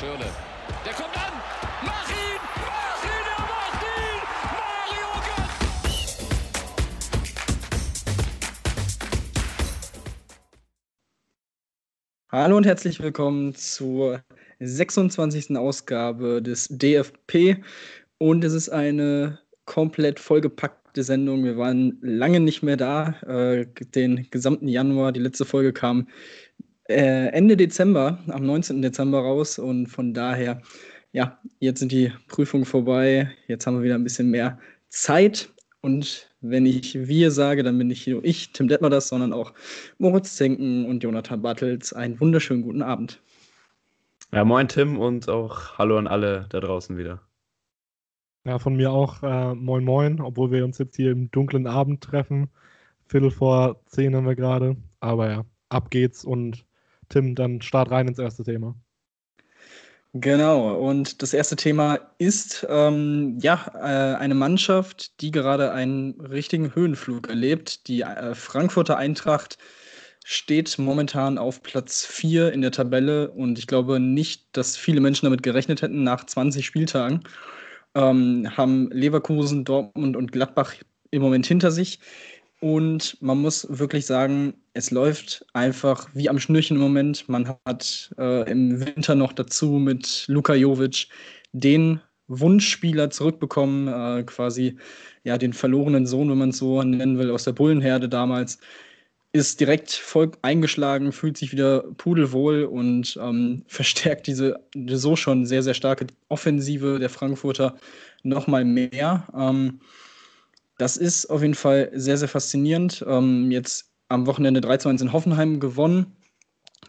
Schirle. Der kommt an. Mach ihn! Mach ihn! Er macht ihn! Mario Götze! Hallo und herzlich willkommen zur 26. Ausgabe des DFP. Und es ist eine komplett vollgepackte Sendung. Wir waren lange nicht mehr da, äh, den gesamten Januar. Die letzte Folge kam äh, Ende Dezember, am 19. Dezember raus. Und von daher, ja, jetzt sind die Prüfungen vorbei. Jetzt haben wir wieder ein bisschen mehr Zeit. Und wenn ich wir sage, dann bin nicht nur ich, Tim Detmer das, sondern auch Moritz Zenken und Jonathan Bartels. Einen wunderschönen guten Abend. Ja, moin Tim und auch hallo an alle da draußen wieder. Ja, von mir auch äh, moin moin, obwohl wir uns jetzt hier im dunklen Abend treffen. Viertel vor zehn haben wir gerade. Aber ja, ab geht's und Tim, dann start rein ins erste Thema. Genau, und das erste Thema ist ähm, ja äh, eine Mannschaft, die gerade einen richtigen Höhenflug erlebt. Die äh, Frankfurter Eintracht steht momentan auf Platz 4 in der Tabelle und ich glaube nicht, dass viele Menschen damit gerechnet hätten nach 20 Spieltagen. Ähm, haben Leverkusen, Dortmund und Gladbach im Moment hinter sich. Und man muss wirklich sagen, es läuft einfach wie am Schnürchen im Moment. Man hat äh, im Winter noch dazu mit Luka Jovic den Wunschspieler zurückbekommen, äh, quasi ja den verlorenen Sohn, wenn man es so nennen will, aus der Bullenherde damals. Ist direkt voll eingeschlagen, fühlt sich wieder pudelwohl und ähm, verstärkt diese so schon sehr, sehr starke Offensive der Frankfurter nochmal mehr. Ähm, das ist auf jeden Fall sehr, sehr faszinierend. Ähm, jetzt am Wochenende 3 zu 1 in Hoffenheim gewonnen.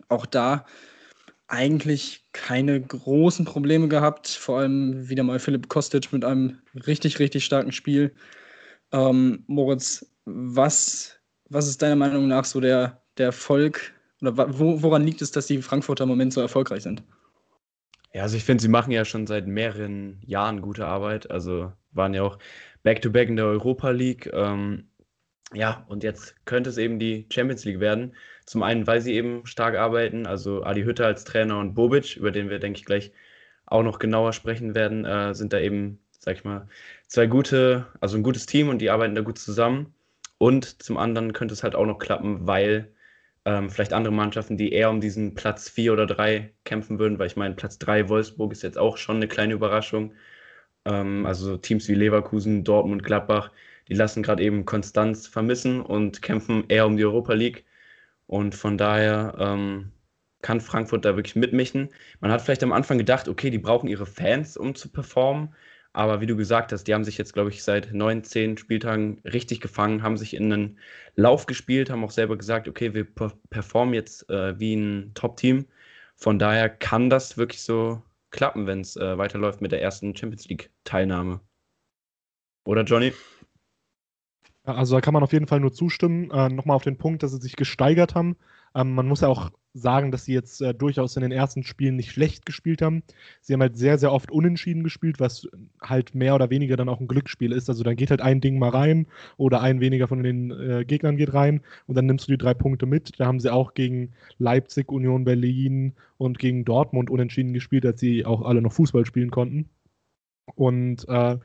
Auch da eigentlich keine großen Probleme gehabt. Vor allem wieder mal Philipp Kostic mit einem richtig, richtig starken Spiel. Ähm, Moritz, was, was ist deiner Meinung nach so der, der Erfolg oder wo, woran liegt es, dass die Frankfurter im Moment so erfolgreich sind? Ja, also ich finde, sie machen ja schon seit mehreren Jahren gute Arbeit. Also waren ja auch Back-to-Back -back in der Europa League. Ähm, ja, und jetzt könnte es eben die Champions League werden. Zum einen, weil sie eben stark arbeiten, also Adi Hütter als Trainer und Bobic, über den wir, denke ich, gleich auch noch genauer sprechen werden, äh, sind da eben, sag ich mal, zwei gute, also ein gutes Team und die arbeiten da gut zusammen. Und zum anderen könnte es halt auch noch klappen, weil ähm, vielleicht andere Mannschaften, die eher um diesen Platz 4 oder 3 kämpfen würden, weil ich meine, Platz 3 Wolfsburg ist jetzt auch schon eine kleine Überraschung. Ähm, also Teams wie Leverkusen, Dortmund, Gladbach, die lassen gerade eben Konstanz vermissen und kämpfen eher um die Europa League. Und von daher ähm, kann Frankfurt da wirklich mitmischen. Man hat vielleicht am Anfang gedacht, okay, die brauchen ihre Fans, um zu performen. Aber wie du gesagt hast, die haben sich jetzt, glaube ich, seit neun, zehn Spieltagen richtig gefangen, haben sich in einen Lauf gespielt, haben auch selber gesagt, okay, wir performen jetzt äh, wie ein Top-Team. Von daher kann das wirklich so klappen, wenn es äh, weiterläuft mit der ersten Champions League-Teilnahme. Oder Johnny? Also da kann man auf jeden Fall nur zustimmen. Äh, Nochmal auf den Punkt, dass sie sich gesteigert haben. Ähm, man muss ja auch sagen, dass sie jetzt äh, durchaus in den ersten Spielen nicht schlecht gespielt haben. Sie haben halt sehr, sehr oft unentschieden gespielt, was halt mehr oder weniger dann auch ein Glücksspiel ist. Also dann geht halt ein Ding mal rein oder ein weniger von den äh, Gegnern geht rein und dann nimmst du die drei Punkte mit. Da haben sie auch gegen Leipzig, Union Berlin und gegen Dortmund unentschieden gespielt, als sie auch alle noch Fußball spielen konnten. Und äh,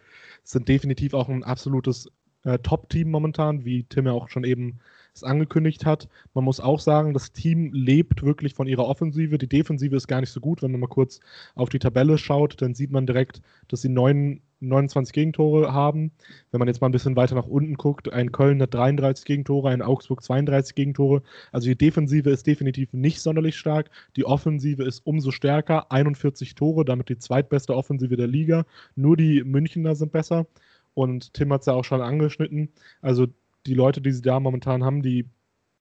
sind definitiv auch ein absolutes äh, Top-Team momentan, wie Tim ja auch schon eben es angekündigt hat. Man muss auch sagen, das Team lebt wirklich von ihrer Offensive. Die Defensive ist gar nicht so gut. Wenn man mal kurz auf die Tabelle schaut, dann sieht man direkt, dass sie 9, 29 Gegentore haben. Wenn man jetzt mal ein bisschen weiter nach unten guckt, ein Köln hat 33 Gegentore, ein Augsburg 32 Gegentore. Also die Defensive ist definitiv nicht sonderlich stark. Die Offensive ist umso stärker, 41 Tore, damit die zweitbeste Offensive der Liga. Nur die Münchner sind besser. Und Tim hat es ja auch schon angeschnitten. Also die Leute, die sie da momentan haben, die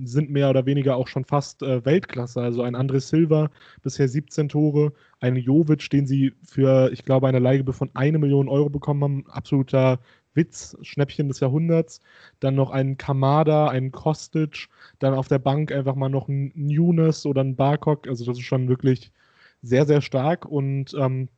sind mehr oder weniger auch schon fast äh, Weltklasse. Also ein André Silva, bisher 17 Tore, ein Jovic, den sie für, ich glaube, eine Leihgebühr von eine Million Euro bekommen haben, absoluter Witz, Schnäppchen des Jahrhunderts. Dann noch ein Kamada, ein Kostic, dann auf der Bank einfach mal noch ein Nunes oder ein Barkok. Also das ist schon wirklich sehr, sehr stark und ähm,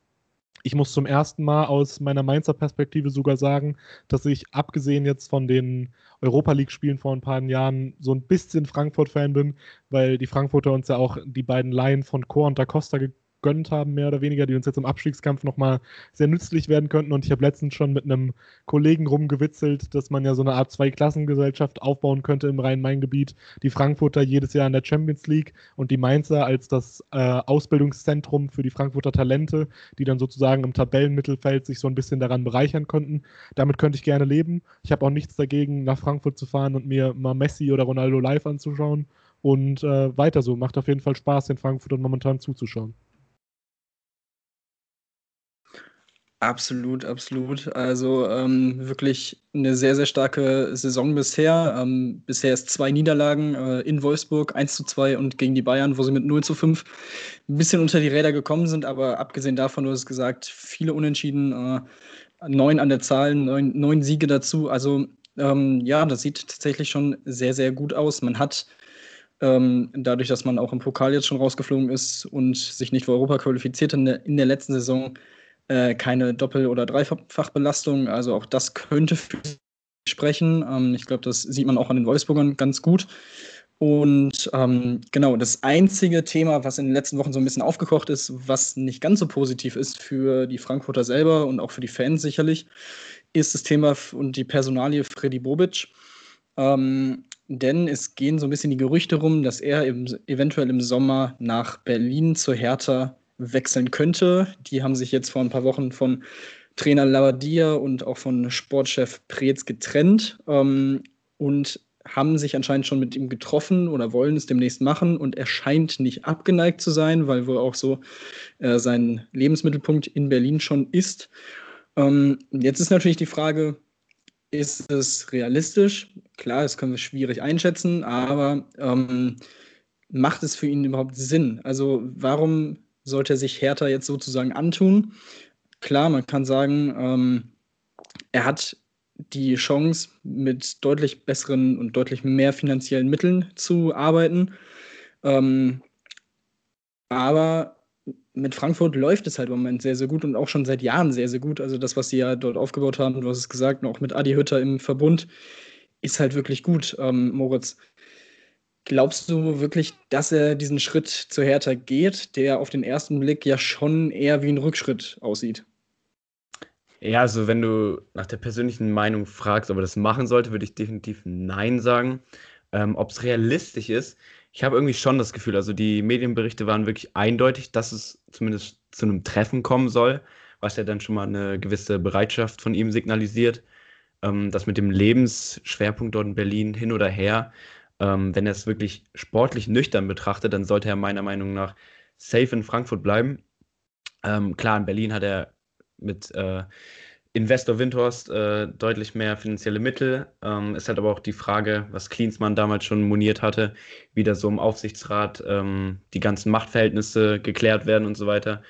ich muss zum ersten Mal aus meiner Mainzer Perspektive sogar sagen, dass ich abgesehen jetzt von den Europa League-Spielen vor ein paar Jahren so ein bisschen Frankfurt-Fan bin, weil die Frankfurter uns ja auch die beiden Laien von Chor und Da Costa ge gegönnt haben, mehr oder weniger, die uns jetzt im Abstiegskampf nochmal sehr nützlich werden könnten. Und ich habe letztens schon mit einem Kollegen rumgewitzelt, dass man ja so eine Art Zweiklassengesellschaft aufbauen könnte im Rhein-Main-Gebiet. Die Frankfurter jedes Jahr in der Champions League und die Mainzer als das äh, Ausbildungszentrum für die Frankfurter Talente, die dann sozusagen im Tabellenmittelfeld sich so ein bisschen daran bereichern könnten. Damit könnte ich gerne leben. Ich habe auch nichts dagegen, nach Frankfurt zu fahren und mir mal Messi oder Ronaldo live anzuschauen. Und äh, weiter so. Macht auf jeden Fall Spaß, den Frankfurtern momentan zuzuschauen. Absolut, absolut. Also ähm, wirklich eine sehr, sehr starke Saison bisher. Ähm, bisher ist zwei Niederlagen äh, in Wolfsburg, 1 zu 2 und gegen die Bayern, wo sie mit 0 zu 5 ein bisschen unter die Räder gekommen sind. Aber abgesehen davon, du hast gesagt, viele Unentschieden, äh, neun an der Zahl, neun, neun Siege dazu. Also ähm, ja, das sieht tatsächlich schon sehr, sehr gut aus. Man hat ähm, dadurch, dass man auch im Pokal jetzt schon rausgeflogen ist und sich nicht für Europa qualifiziert in der, in der letzten Saison, äh, keine Doppel- oder Dreifachbelastung. Also auch das könnte für sprechen. Ähm, ich glaube, das sieht man auch an den Wolfsburgern ganz gut. Und ähm, genau, das einzige Thema, was in den letzten Wochen so ein bisschen aufgekocht ist, was nicht ganz so positiv ist für die Frankfurter selber und auch für die Fans sicherlich, ist das Thema und die Personalie Freddy Bobic. Ähm, denn es gehen so ein bisschen die Gerüchte rum, dass er im, eventuell im Sommer nach Berlin zur Hertha wechseln könnte. Die haben sich jetzt vor ein paar Wochen von Trainer Lavadia und auch von Sportchef Preetz getrennt ähm, und haben sich anscheinend schon mit ihm getroffen oder wollen es demnächst machen und er scheint nicht abgeneigt zu sein, weil wohl auch so äh, sein Lebensmittelpunkt in Berlin schon ist. Ähm, jetzt ist natürlich die Frage, ist es realistisch? Klar, das können wir schwierig einschätzen, aber ähm, macht es für ihn überhaupt Sinn? Also warum sollte sich Hertha jetzt sozusagen antun? Klar, man kann sagen, ähm, er hat die Chance, mit deutlich besseren und deutlich mehr finanziellen Mitteln zu arbeiten. Ähm, aber mit Frankfurt läuft es halt im Moment sehr, sehr gut und auch schon seit Jahren sehr, sehr gut. Also das, was sie ja dort aufgebaut haben, du hast es gesagt, auch mit Adi Hütter im Verbund, ist halt wirklich gut, ähm, Moritz. Glaubst du wirklich, dass er diesen Schritt zu Hertha geht, der auf den ersten Blick ja schon eher wie ein Rückschritt aussieht? Ja, also wenn du nach der persönlichen Meinung fragst, ob er das machen sollte, würde ich definitiv Nein sagen. Ähm, ob es realistisch ist, ich habe irgendwie schon das Gefühl, also die Medienberichte waren wirklich eindeutig, dass es zumindest zu einem Treffen kommen soll, was ja dann schon mal eine gewisse Bereitschaft von ihm signalisiert. Ähm, das mit dem Lebensschwerpunkt dort in Berlin hin oder her, ähm, wenn er es wirklich sportlich nüchtern betrachtet, dann sollte er meiner Meinung nach safe in Frankfurt bleiben. Ähm, klar, in Berlin hat er mit äh, Investor Windhorst äh, deutlich mehr finanzielle Mittel. Ähm, ist halt aber auch die Frage, was Klinsmann damals schon moniert hatte, wie da so im Aufsichtsrat ähm, die ganzen Machtverhältnisse geklärt werden und so weiter.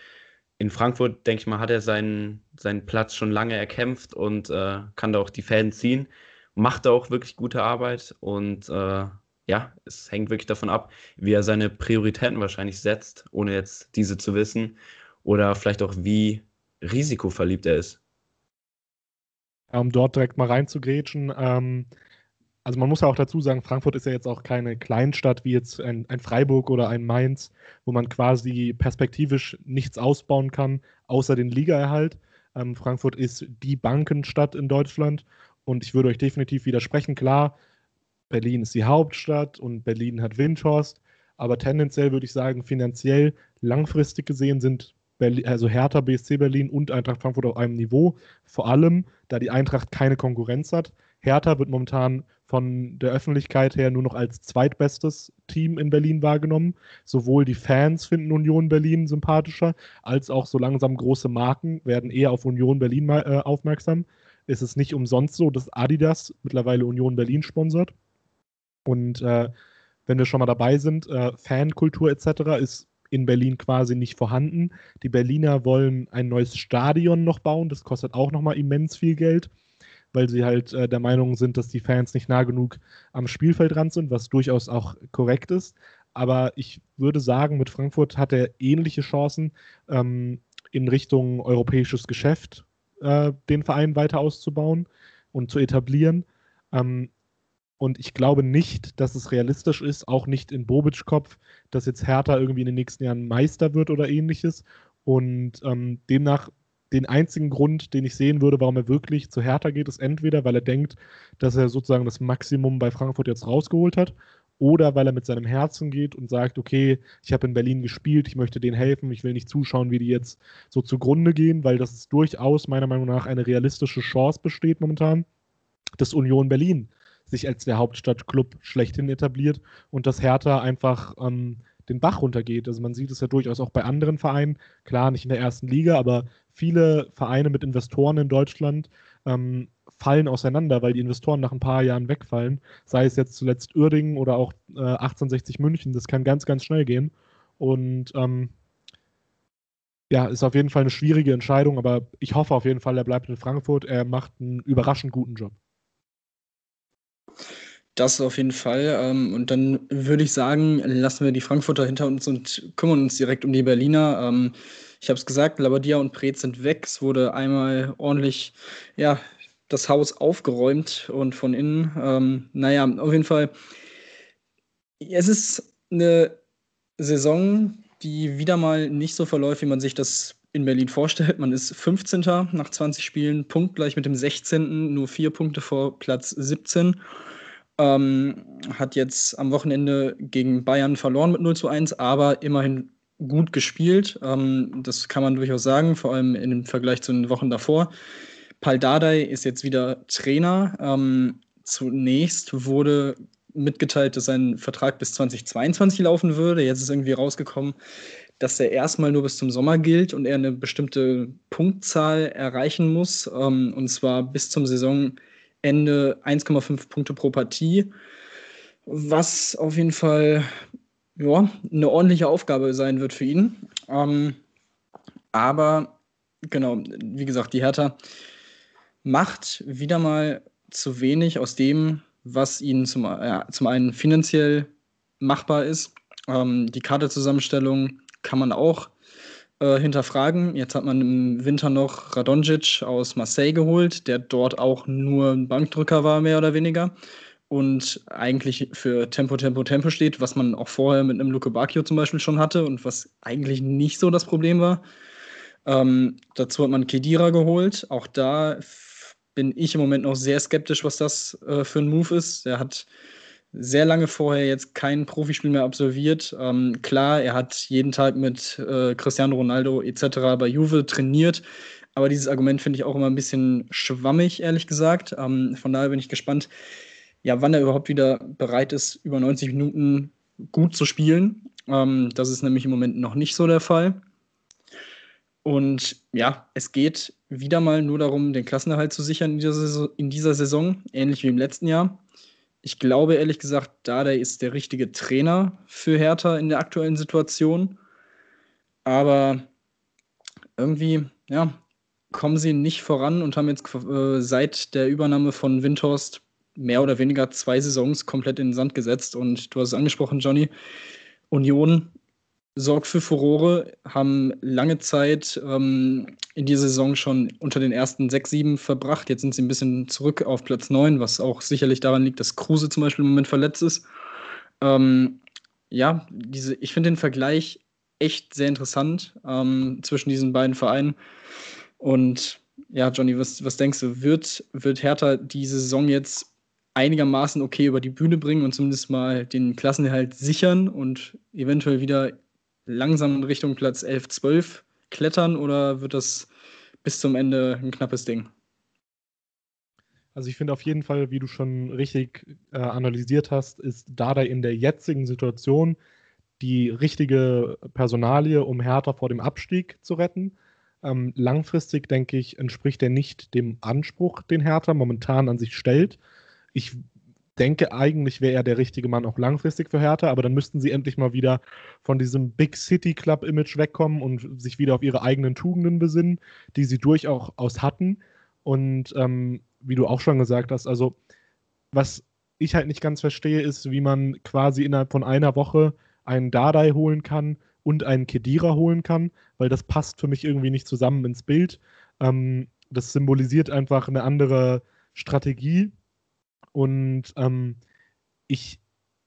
In Frankfurt, denke ich mal, hat er seinen, seinen Platz schon lange erkämpft und äh, kann da auch die Fäden ziehen. Macht da auch wirklich gute Arbeit und äh, ja, es hängt wirklich davon ab, wie er seine Prioritäten wahrscheinlich setzt, ohne jetzt diese zu wissen. Oder vielleicht auch, wie risikoverliebt er ist um dort direkt mal reinzugrätschen. Ähm, also man muss ja auch dazu sagen, Frankfurt ist ja jetzt auch keine Kleinstadt wie jetzt ein, ein, Freiburg oder ein Mainz, wo man quasi perspektivisch nichts ausbauen kann, außer den Ligaerhalt. Ähm, Frankfurt ist die Bankenstadt in Deutschland und ich würde euch definitiv widersprechen. Klar, Berlin ist die Hauptstadt und Berlin hat Windhorst, aber tendenziell würde ich sagen, finanziell langfristig gesehen sind Berlin, also Hertha, BSC Berlin und Eintracht Frankfurt auf einem Niveau. Vor allem, da die Eintracht keine Konkurrenz hat. Hertha wird momentan von der Öffentlichkeit her nur noch als zweitbestes Team in Berlin wahrgenommen. Sowohl die Fans finden Union Berlin sympathischer, als auch so langsam große Marken werden eher auf Union Berlin äh, aufmerksam. Es ist nicht umsonst so, dass Adidas mittlerweile Union Berlin sponsert. Und äh, wenn wir schon mal dabei sind, äh, Fankultur etc. ist in Berlin quasi nicht vorhanden. Die Berliner wollen ein neues Stadion noch bauen. Das kostet auch nochmal immens viel Geld, weil sie halt äh, der Meinung sind, dass die Fans nicht nah genug am Spielfeld dran sind, was durchaus auch korrekt ist. Aber ich würde sagen, mit Frankfurt hat er ähnliche Chancen ähm, in Richtung europäisches Geschäft äh, den Verein weiter auszubauen und zu etablieren. Ähm, Und ich glaube nicht, dass es realistisch ist, auch nicht in Bobic Kopf, dass jetzt Hertha irgendwie in den nächsten Jahren Meister wird oder ähnliches. Und ähm, demnach den einzigen Grund, den ich sehen würde, warum er wirklich zu Hertha geht, ist entweder, weil er denkt, dass er sozusagen das Maximum bei Frankfurt jetzt rausgeholt hat, oder weil er mit seinem Herzen geht und sagt, okay, ich habe in Berlin gespielt, ich möchte denen helfen, ich will nicht zuschauen, wie die jetzt so zugrunde gehen, weil das ist durchaus meiner Meinung nach eine realistische Chance besteht momentan, dass Union Berlin sich als der Hauptstadtclub schlechthin etabliert und dass Hertha einfach ähm, den Bach runtergeht. Also man sieht es ja durchaus auch bei anderen Vereinen, klar nicht in der ersten Liga, aber viele Vereine mit Investoren in Deutschland ähm, fallen auseinander, weil die Investoren nach ein paar Jahren wegfallen. Sei es jetzt zuletzt Uerdingen oder auch äh, 1860 München. Das kann ganz, ganz schnell gehen. Und ähm, ja, ist auf jeden Fall eine schwierige Entscheidung, aber ich hoffe auf jeden Fall, er bleibt in Frankfurt. Er macht einen überraschend guten Job. Das auf jeden Fall. Ähm, und dann würde ich sagen, lassen wir die Frankfurter hinter uns und kümmern uns direkt um die Berliner. Ähm, ich habe es gesagt, Labadia und Preetz sind weg. Es wurde einmal ordentlich, ja, das Haus aufgeräumt und von innen. Ähm, naja, auf jeden Fall. Es ist eine Saison, die wieder mal nicht so verläuft, wie man sich das in Berlin vorstellt. Man ist 15. nach 20 Spielen, punktgleich mit dem 16., nur vier Punkte vor Platz 17. Ähm, hat jetzt am Wochenende gegen Bayern verloren mit 0 zu 1, aber immerhin gut gespielt. Ähm, das kann man durchaus sagen, vor allem im Vergleich zu den Wochen davor. Pal Dardai ist jetzt wieder Trainer. Ähm, zunächst wurde mitgeteilt, dass sein Vertrag bis 2022 laufen würde. Jetzt ist irgendwie rausgekommen, dass er erstmal nur bis zum Sommer gilt und er eine bestimmte Punktzahl erreichen muss. Ähm, und zwar bis zum Saisonende 1,5 Punkte pro Partie. Was auf jeden Fall ja, eine ordentliche Aufgabe sein wird für ihn. Ähm, aber genau, wie gesagt, die Hertha macht wieder mal zu wenig aus dem, was ihnen zum, äh, zum einen finanziell machbar ist. Ähm, die Kaderzusammenstellung kann man auch äh, hinterfragen. Jetzt hat man im Winter noch Radonjic aus Marseille geholt, der dort auch nur ein Bankdrücker war, mehr oder weniger. Und eigentlich für Tempo, Tempo, Tempo steht, was man auch vorher mit einem Luke Bacchio zum Beispiel schon hatte und was eigentlich nicht so das Problem war. Ähm, dazu hat man Kedira geholt. Auch da bin ich im Moment noch sehr skeptisch, was das äh, für ein Move ist. Er hat sehr lange vorher jetzt kein Profispiel mehr absolviert. Ähm, klar, er hat jeden Tag mit äh, Cristiano Ronaldo etc. bei Juve trainiert. Aber dieses Argument finde ich auch immer ein bisschen schwammig, ehrlich gesagt. Ähm, von daher bin ich gespannt, ja, wann er überhaupt wieder bereit ist, über 90 Minuten gut zu spielen. Ähm, das ist nämlich im Moment noch nicht so der Fall. Und ja, es geht wieder mal nur darum, den Klassenerhalt zu sichern in dieser, Saison, in dieser Saison, ähnlich wie im letzten Jahr. Ich glaube ehrlich gesagt, Dada ist der richtige Trainer für Hertha in der aktuellen Situation. Aber irgendwie, ja, kommen sie nicht voran und haben jetzt äh, seit der Übernahme von Windhorst mehr oder weniger zwei Saisons komplett in den Sand gesetzt. Und du hast es angesprochen, Johnny. Union sorgt für Furore, haben lange Zeit ähm, in dieser Saison schon unter den ersten sechs, sieben verbracht. Jetzt sind sie ein bisschen zurück auf Platz neun, was auch sicherlich daran liegt, dass Kruse zum Beispiel im Moment verletzt ist. Ähm, ja, diese, ich finde den Vergleich echt sehr interessant ähm, zwischen diesen beiden Vereinen. Und ja, Johnny, was, was denkst du, wird, wird Hertha diese Saison jetzt einigermaßen okay über die Bühne bringen und zumindest mal den Klassenerhalt sichern und eventuell wieder langsam in Richtung Platz 11, 12 klettern oder wird das bis zum Ende ein knappes Ding? Also ich finde auf jeden Fall, wie du schon richtig äh, analysiert hast, ist Dada in der jetzigen Situation die richtige Personalie, um Hertha vor dem Abstieg zu retten. Ähm, langfristig, denke ich, entspricht er nicht dem Anspruch, den Hertha momentan an sich stellt. Ich denke, eigentlich wäre er der richtige Mann auch langfristig für Hertha, aber dann müssten sie endlich mal wieder von diesem Big City Club Image wegkommen und sich wieder auf ihre eigenen Tugenden besinnen, die sie durchaus hatten. Und ähm, wie du auch schon gesagt hast, also was ich halt nicht ganz verstehe, ist, wie man quasi innerhalb von einer Woche einen Dardai holen kann und einen Kedira holen kann, weil das passt für mich irgendwie nicht zusammen ins Bild. Ähm, das symbolisiert einfach eine andere Strategie und ähm, ich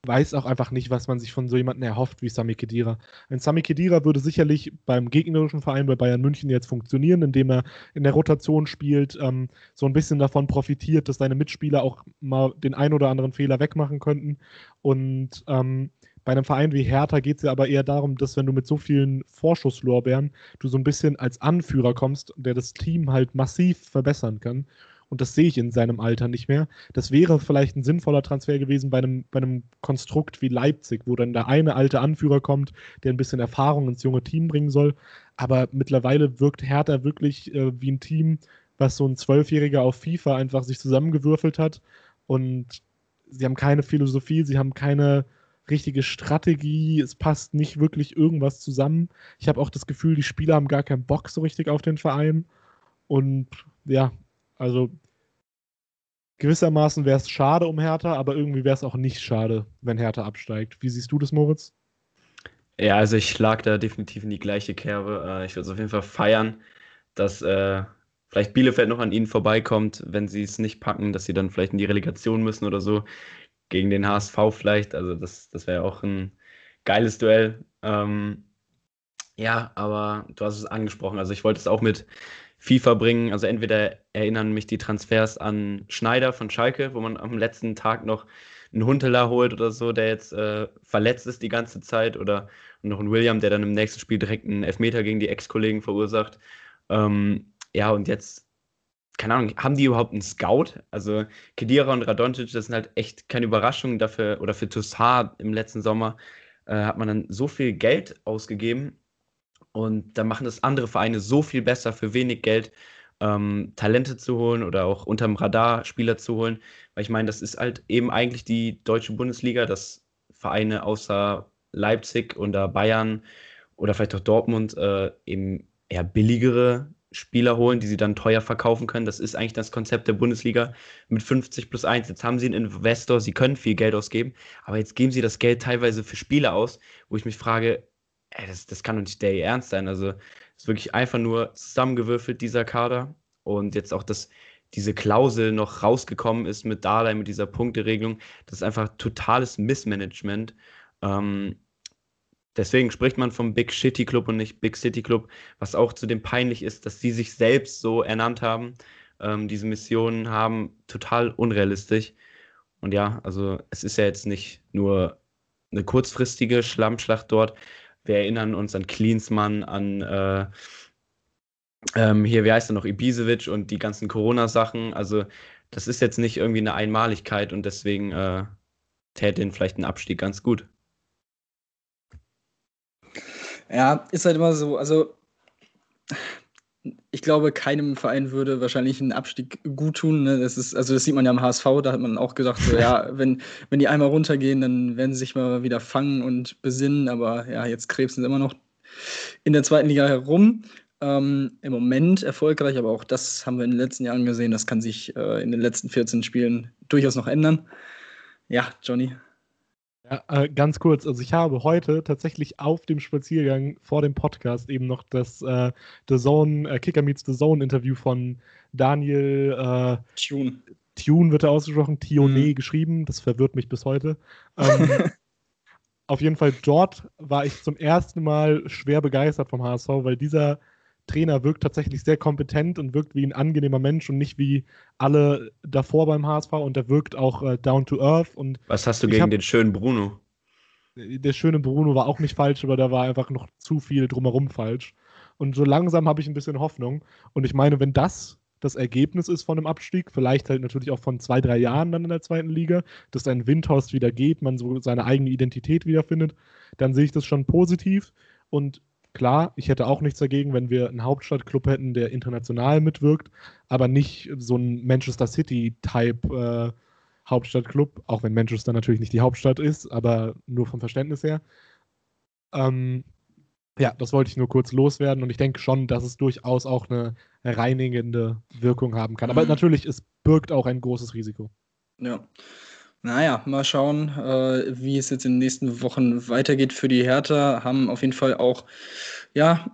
weiß auch einfach nicht, was man sich von so jemandem erhofft wie Sami Khedira. Ein Sami Khedira würde sicherlich beim gegnerischen Verein bei Bayern München jetzt funktionieren, indem er in der Rotation spielt, ähm, so ein bisschen davon profitiert, dass seine Mitspieler auch mal den ein oder anderen Fehler wegmachen könnten. Und ähm, bei einem Verein wie Hertha geht es ja aber eher darum, dass wenn du mit so vielen Vorschusslorbeeren du so ein bisschen als Anführer kommst, der das Team halt massiv verbessern kann und das sehe ich in seinem Alter nicht mehr. Das wäre vielleicht ein sinnvoller Transfer gewesen bei einem, bei einem Konstrukt wie Leipzig, wo dann der eine alte Anführer kommt, der ein bisschen Erfahrung ins junge Team bringen soll. Aber mittlerweile wirkt Hertha wirklich äh, wie ein Team, was so ein Zwölfjähriger auf FIFA einfach sich zusammengewürfelt hat. Und sie haben keine Philosophie, sie haben keine richtige Strategie, es passt nicht wirklich irgendwas zusammen. Ich habe auch das Gefühl, die Spieler haben gar keinen Bock so richtig auf den Verein. Und ja, also gewissermaßen wäre es schade um Hertha, aber irgendwie wäre es auch nicht schade, wenn Hertha absteigt. Wie siehst du das, Moritz? Ja, also ich schlag da definitiv in die gleiche Kerbe. Äh, ich würde es auf jeden Fall feiern, dass äh, vielleicht Bielefeld noch an ihnen vorbeikommt, wenn sie es nicht packen, dass sie dann vielleicht in die Relegation müssen oder so. Gegen den HSV vielleicht. Also das, das wäre auch ein geiles Duell. Ähm, ja, aber du hast es angesprochen. Also ich wollte es auch mit FIFA bringen. Also entweder erinnern mich die Transfers an Schneider von Schalke, wo man am letzten Tag noch einen Huntela holt oder so, der jetzt äh, verletzt ist die ganze Zeit, oder noch einen William, der dann im nächsten Spiel direkt einen Elfmeter gegen die Ex-Kollegen verursacht. Ähm, ja, und jetzt, keine Ahnung, haben die überhaupt einen Scout? Also Kedira und Radonjic, das sind halt echt keine Überraschungen dafür, oder für Toussaint im letzten Sommer äh, hat man dann so viel Geld ausgegeben und da machen das andere Vereine so viel besser für wenig Geld, ähm, Talente zu holen oder auch unterm Radar Spieler zu holen. Weil ich meine, das ist halt eben eigentlich die deutsche Bundesliga, dass Vereine außer Leipzig oder Bayern oder vielleicht auch Dortmund äh, eben eher billigere Spieler holen, die sie dann teuer verkaufen können. Das ist eigentlich das Konzept der Bundesliga mit 50 plus 1. Jetzt haben sie einen Investor, sie können viel Geld ausgeben, aber jetzt geben sie das Geld teilweise für Spieler aus, wo ich mich frage, ey, das, das kann doch nicht der Ernst sein. Also, es ist wirklich einfach nur zusammengewürfelt, dieser Kader. Und jetzt auch, dass diese Klausel noch rausgekommen ist mit Darlei, mit dieser Punkteregelung, das ist einfach totales Missmanagement. Ähm, deswegen spricht man vom Big Shitty Club und nicht Big City Club, was auch zu dem peinlich ist, dass sie sich selbst so ernannt haben. Ähm, diese Missionen haben total unrealistisch. Und ja, also es ist ja jetzt nicht nur eine kurzfristige Schlammschlacht dort, wir erinnern uns an Klinsmann, an äh, ähm, hier, wie heißt er noch, Ibisevic und die ganzen Corona-Sachen. Also, das ist jetzt nicht irgendwie eine Einmaligkeit und deswegen äh, täte ihn vielleicht ein Abstieg ganz gut. Ja, ist halt immer so, also ich glaube, keinem Verein würde wahrscheinlich ein Abstieg gut tun. Ne? Das ist, also das sieht man ja am HSV, da hat man auch gedacht, so, ja, wenn, wenn die einmal runtergehen, dann werden sie sich mal wieder fangen und besinnen. Aber ja, jetzt krebsen sie immer noch in der zweiten Liga herum. Ähm, Im Moment erfolgreich, aber auch das haben wir in den letzten Jahren gesehen. Das kann sich äh, in den letzten 14 Spielen durchaus noch ändern. Ja, Johnny. Äh, ganz kurz, also ich habe heute tatsächlich auf dem Spaziergang vor dem Podcast eben noch das äh, The Zone, äh, Kicker Meets The Zone Interview von Daniel äh, Tune. Tune wird er ausgesprochen, Tione mhm. geschrieben, das verwirrt mich bis heute. Ähm, auf jeden Fall dort war ich zum ersten Mal schwer begeistert vom HSV, weil dieser Trainer wirkt tatsächlich sehr kompetent und wirkt wie ein angenehmer Mensch und nicht wie alle davor beim HSV und der wirkt auch äh, down to earth. Und Was hast du gegen hab, den schönen Bruno? Der schöne Bruno war auch nicht falsch, aber da war einfach noch zu viel drumherum falsch. Und so langsam habe ich ein bisschen Hoffnung. Und ich meine, wenn das das Ergebnis ist von einem Abstieg, vielleicht halt natürlich auch von zwei, drei Jahren dann in der zweiten Liga, dass ein Windhorst wieder geht, man so seine eigene Identität wiederfindet, dann sehe ich das schon positiv. Und Klar, ich hätte auch nichts dagegen, wenn wir einen Hauptstadtclub hätten, der international mitwirkt, aber nicht so ein Manchester City-Type äh, Hauptstadtclub, auch wenn Manchester natürlich nicht die Hauptstadt ist, aber nur vom Verständnis her. Ähm, ja, das wollte ich nur kurz loswerden und ich denke schon, dass es durchaus auch eine reinigende Wirkung haben kann. Aber mhm. natürlich, es birgt auch ein großes Risiko. Ja. Naja, mal schauen, äh, wie es jetzt in den nächsten Wochen weitergeht für die Hertha. Haben auf jeden Fall auch, ja,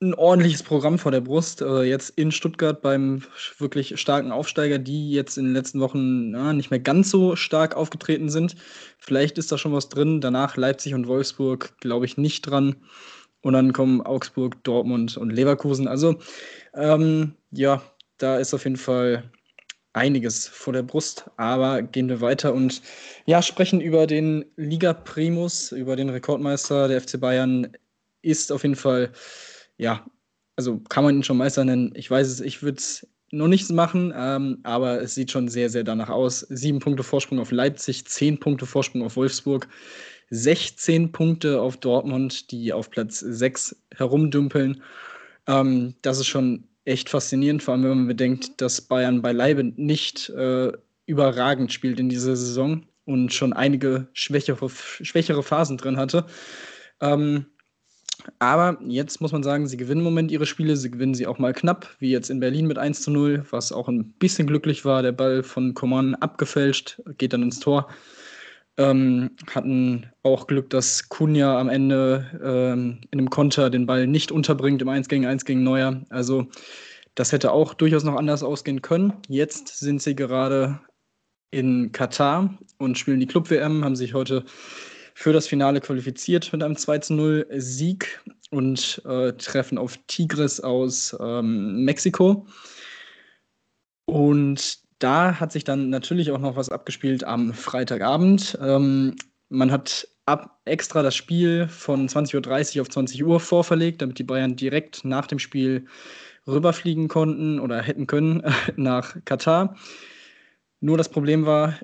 ein ordentliches Programm vor der Brust. Äh, jetzt in Stuttgart beim wirklich starken Aufsteiger, die jetzt in den letzten Wochen na, nicht mehr ganz so stark aufgetreten sind. Vielleicht ist da schon was drin. Danach Leipzig und Wolfsburg, glaube ich, nicht dran. Und dann kommen Augsburg, Dortmund und Leverkusen. Also, ähm, ja, da ist auf jeden Fall einiges vor der Brust. Aber gehen wir weiter und ja, sprechen über den Liga Primus, über den Rekordmeister der FC Bayern. Ist auf jeden Fall ja, also kann man ihn schon Meister nennen. Ich weiß es, ich würde es noch nichts machen, ähm, aber es sieht schon sehr, sehr danach aus. Sieben Punkte Vorsprung auf Leipzig, zehn Punkte Vorsprung auf Wolfsburg, 16 Punkte auf Dortmund, die auf Platz 6 herumdümpeln. Ähm, das ist schon echt faszinierend, vor allem wenn man bedenkt, dass Bayern beileibe nicht äh, überragend spielt in dieser Saison und schon einige schwächere, schwächere Phasen drin hatte. Ähm, aber jetzt muss man sagen, sie gewinnen im Moment ihre Spiele, sie gewinnen sie auch mal knapp, wie jetzt in Berlin mit 1 zu 0, was auch ein bisschen glücklich war. Der Ball von Coman abgefälscht, geht dann ins Tor. Ähm, hatten auch Glück, dass Kunja am Ende ähm, in einem Konter den Ball nicht unterbringt im 1 gegen 1 gegen Neuer. Also das hätte auch durchaus noch anders ausgehen können. Jetzt sind sie gerade in Katar und spielen die Club-WM, haben sich heute für das Finale qualifiziert mit einem 2 0 Sieg und äh, treffen auf Tigres aus ähm, Mexiko. Und da hat sich dann natürlich auch noch was abgespielt am Ähm, man hat ab extra das Spiel von 20.30 Uhr auf 20 Uhr vorverlegt, damit die Bayern direkt nach dem Spiel rüberfliegen konnten oder hätten können nach Katar. Nur das Problem war,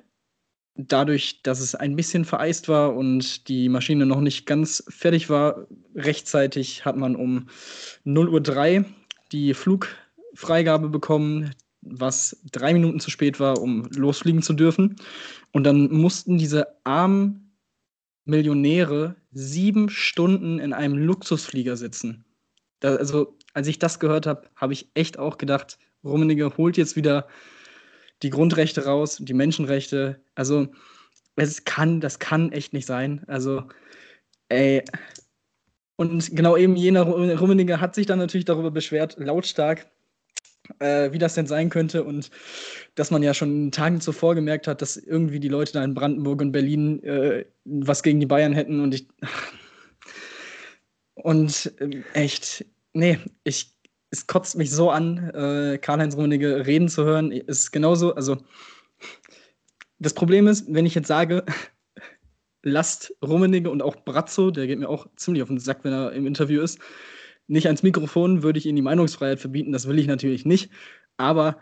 dadurch, dass es ein bisschen vereist war und die Maschine noch nicht ganz fertig war, rechtzeitig hat man um 0.03 Uhr die Flugfreigabe bekommen, was drei Minuten zu spät war, um losfliegen zu dürfen. Und dann mussten diese armen Millionäre sieben Stunden in einem Luxusflieger sitzen. Da, also, als ich das gehört habe, habe ich echt auch gedacht, Rummenigge holt jetzt wieder die Grundrechte raus, die Menschenrechte. Also, es kann, das kann echt nicht sein. Also, ey. Und genau eben jener Rummenigge hat sich dann natürlich darüber beschwert, lautstark, äh, wie das denn sein könnte und dass man ja schon Tagen zuvor gemerkt hat, dass irgendwie die Leute da in Brandenburg und Berlin äh, was gegen die Bayern hätten und ich. Und äh, echt, nee, ich es kotzt mich so an, äh, Karl-Heinz Rummenigge reden zu hören. Ist genauso, also das Problem ist, wenn ich jetzt sage, lasst Rummenigge und auch Brazzo, der geht mir auch ziemlich auf den Sack, wenn er im Interview ist, nicht ans Mikrofon, würde ich ihnen die Meinungsfreiheit verbieten. Das will ich natürlich nicht. Aber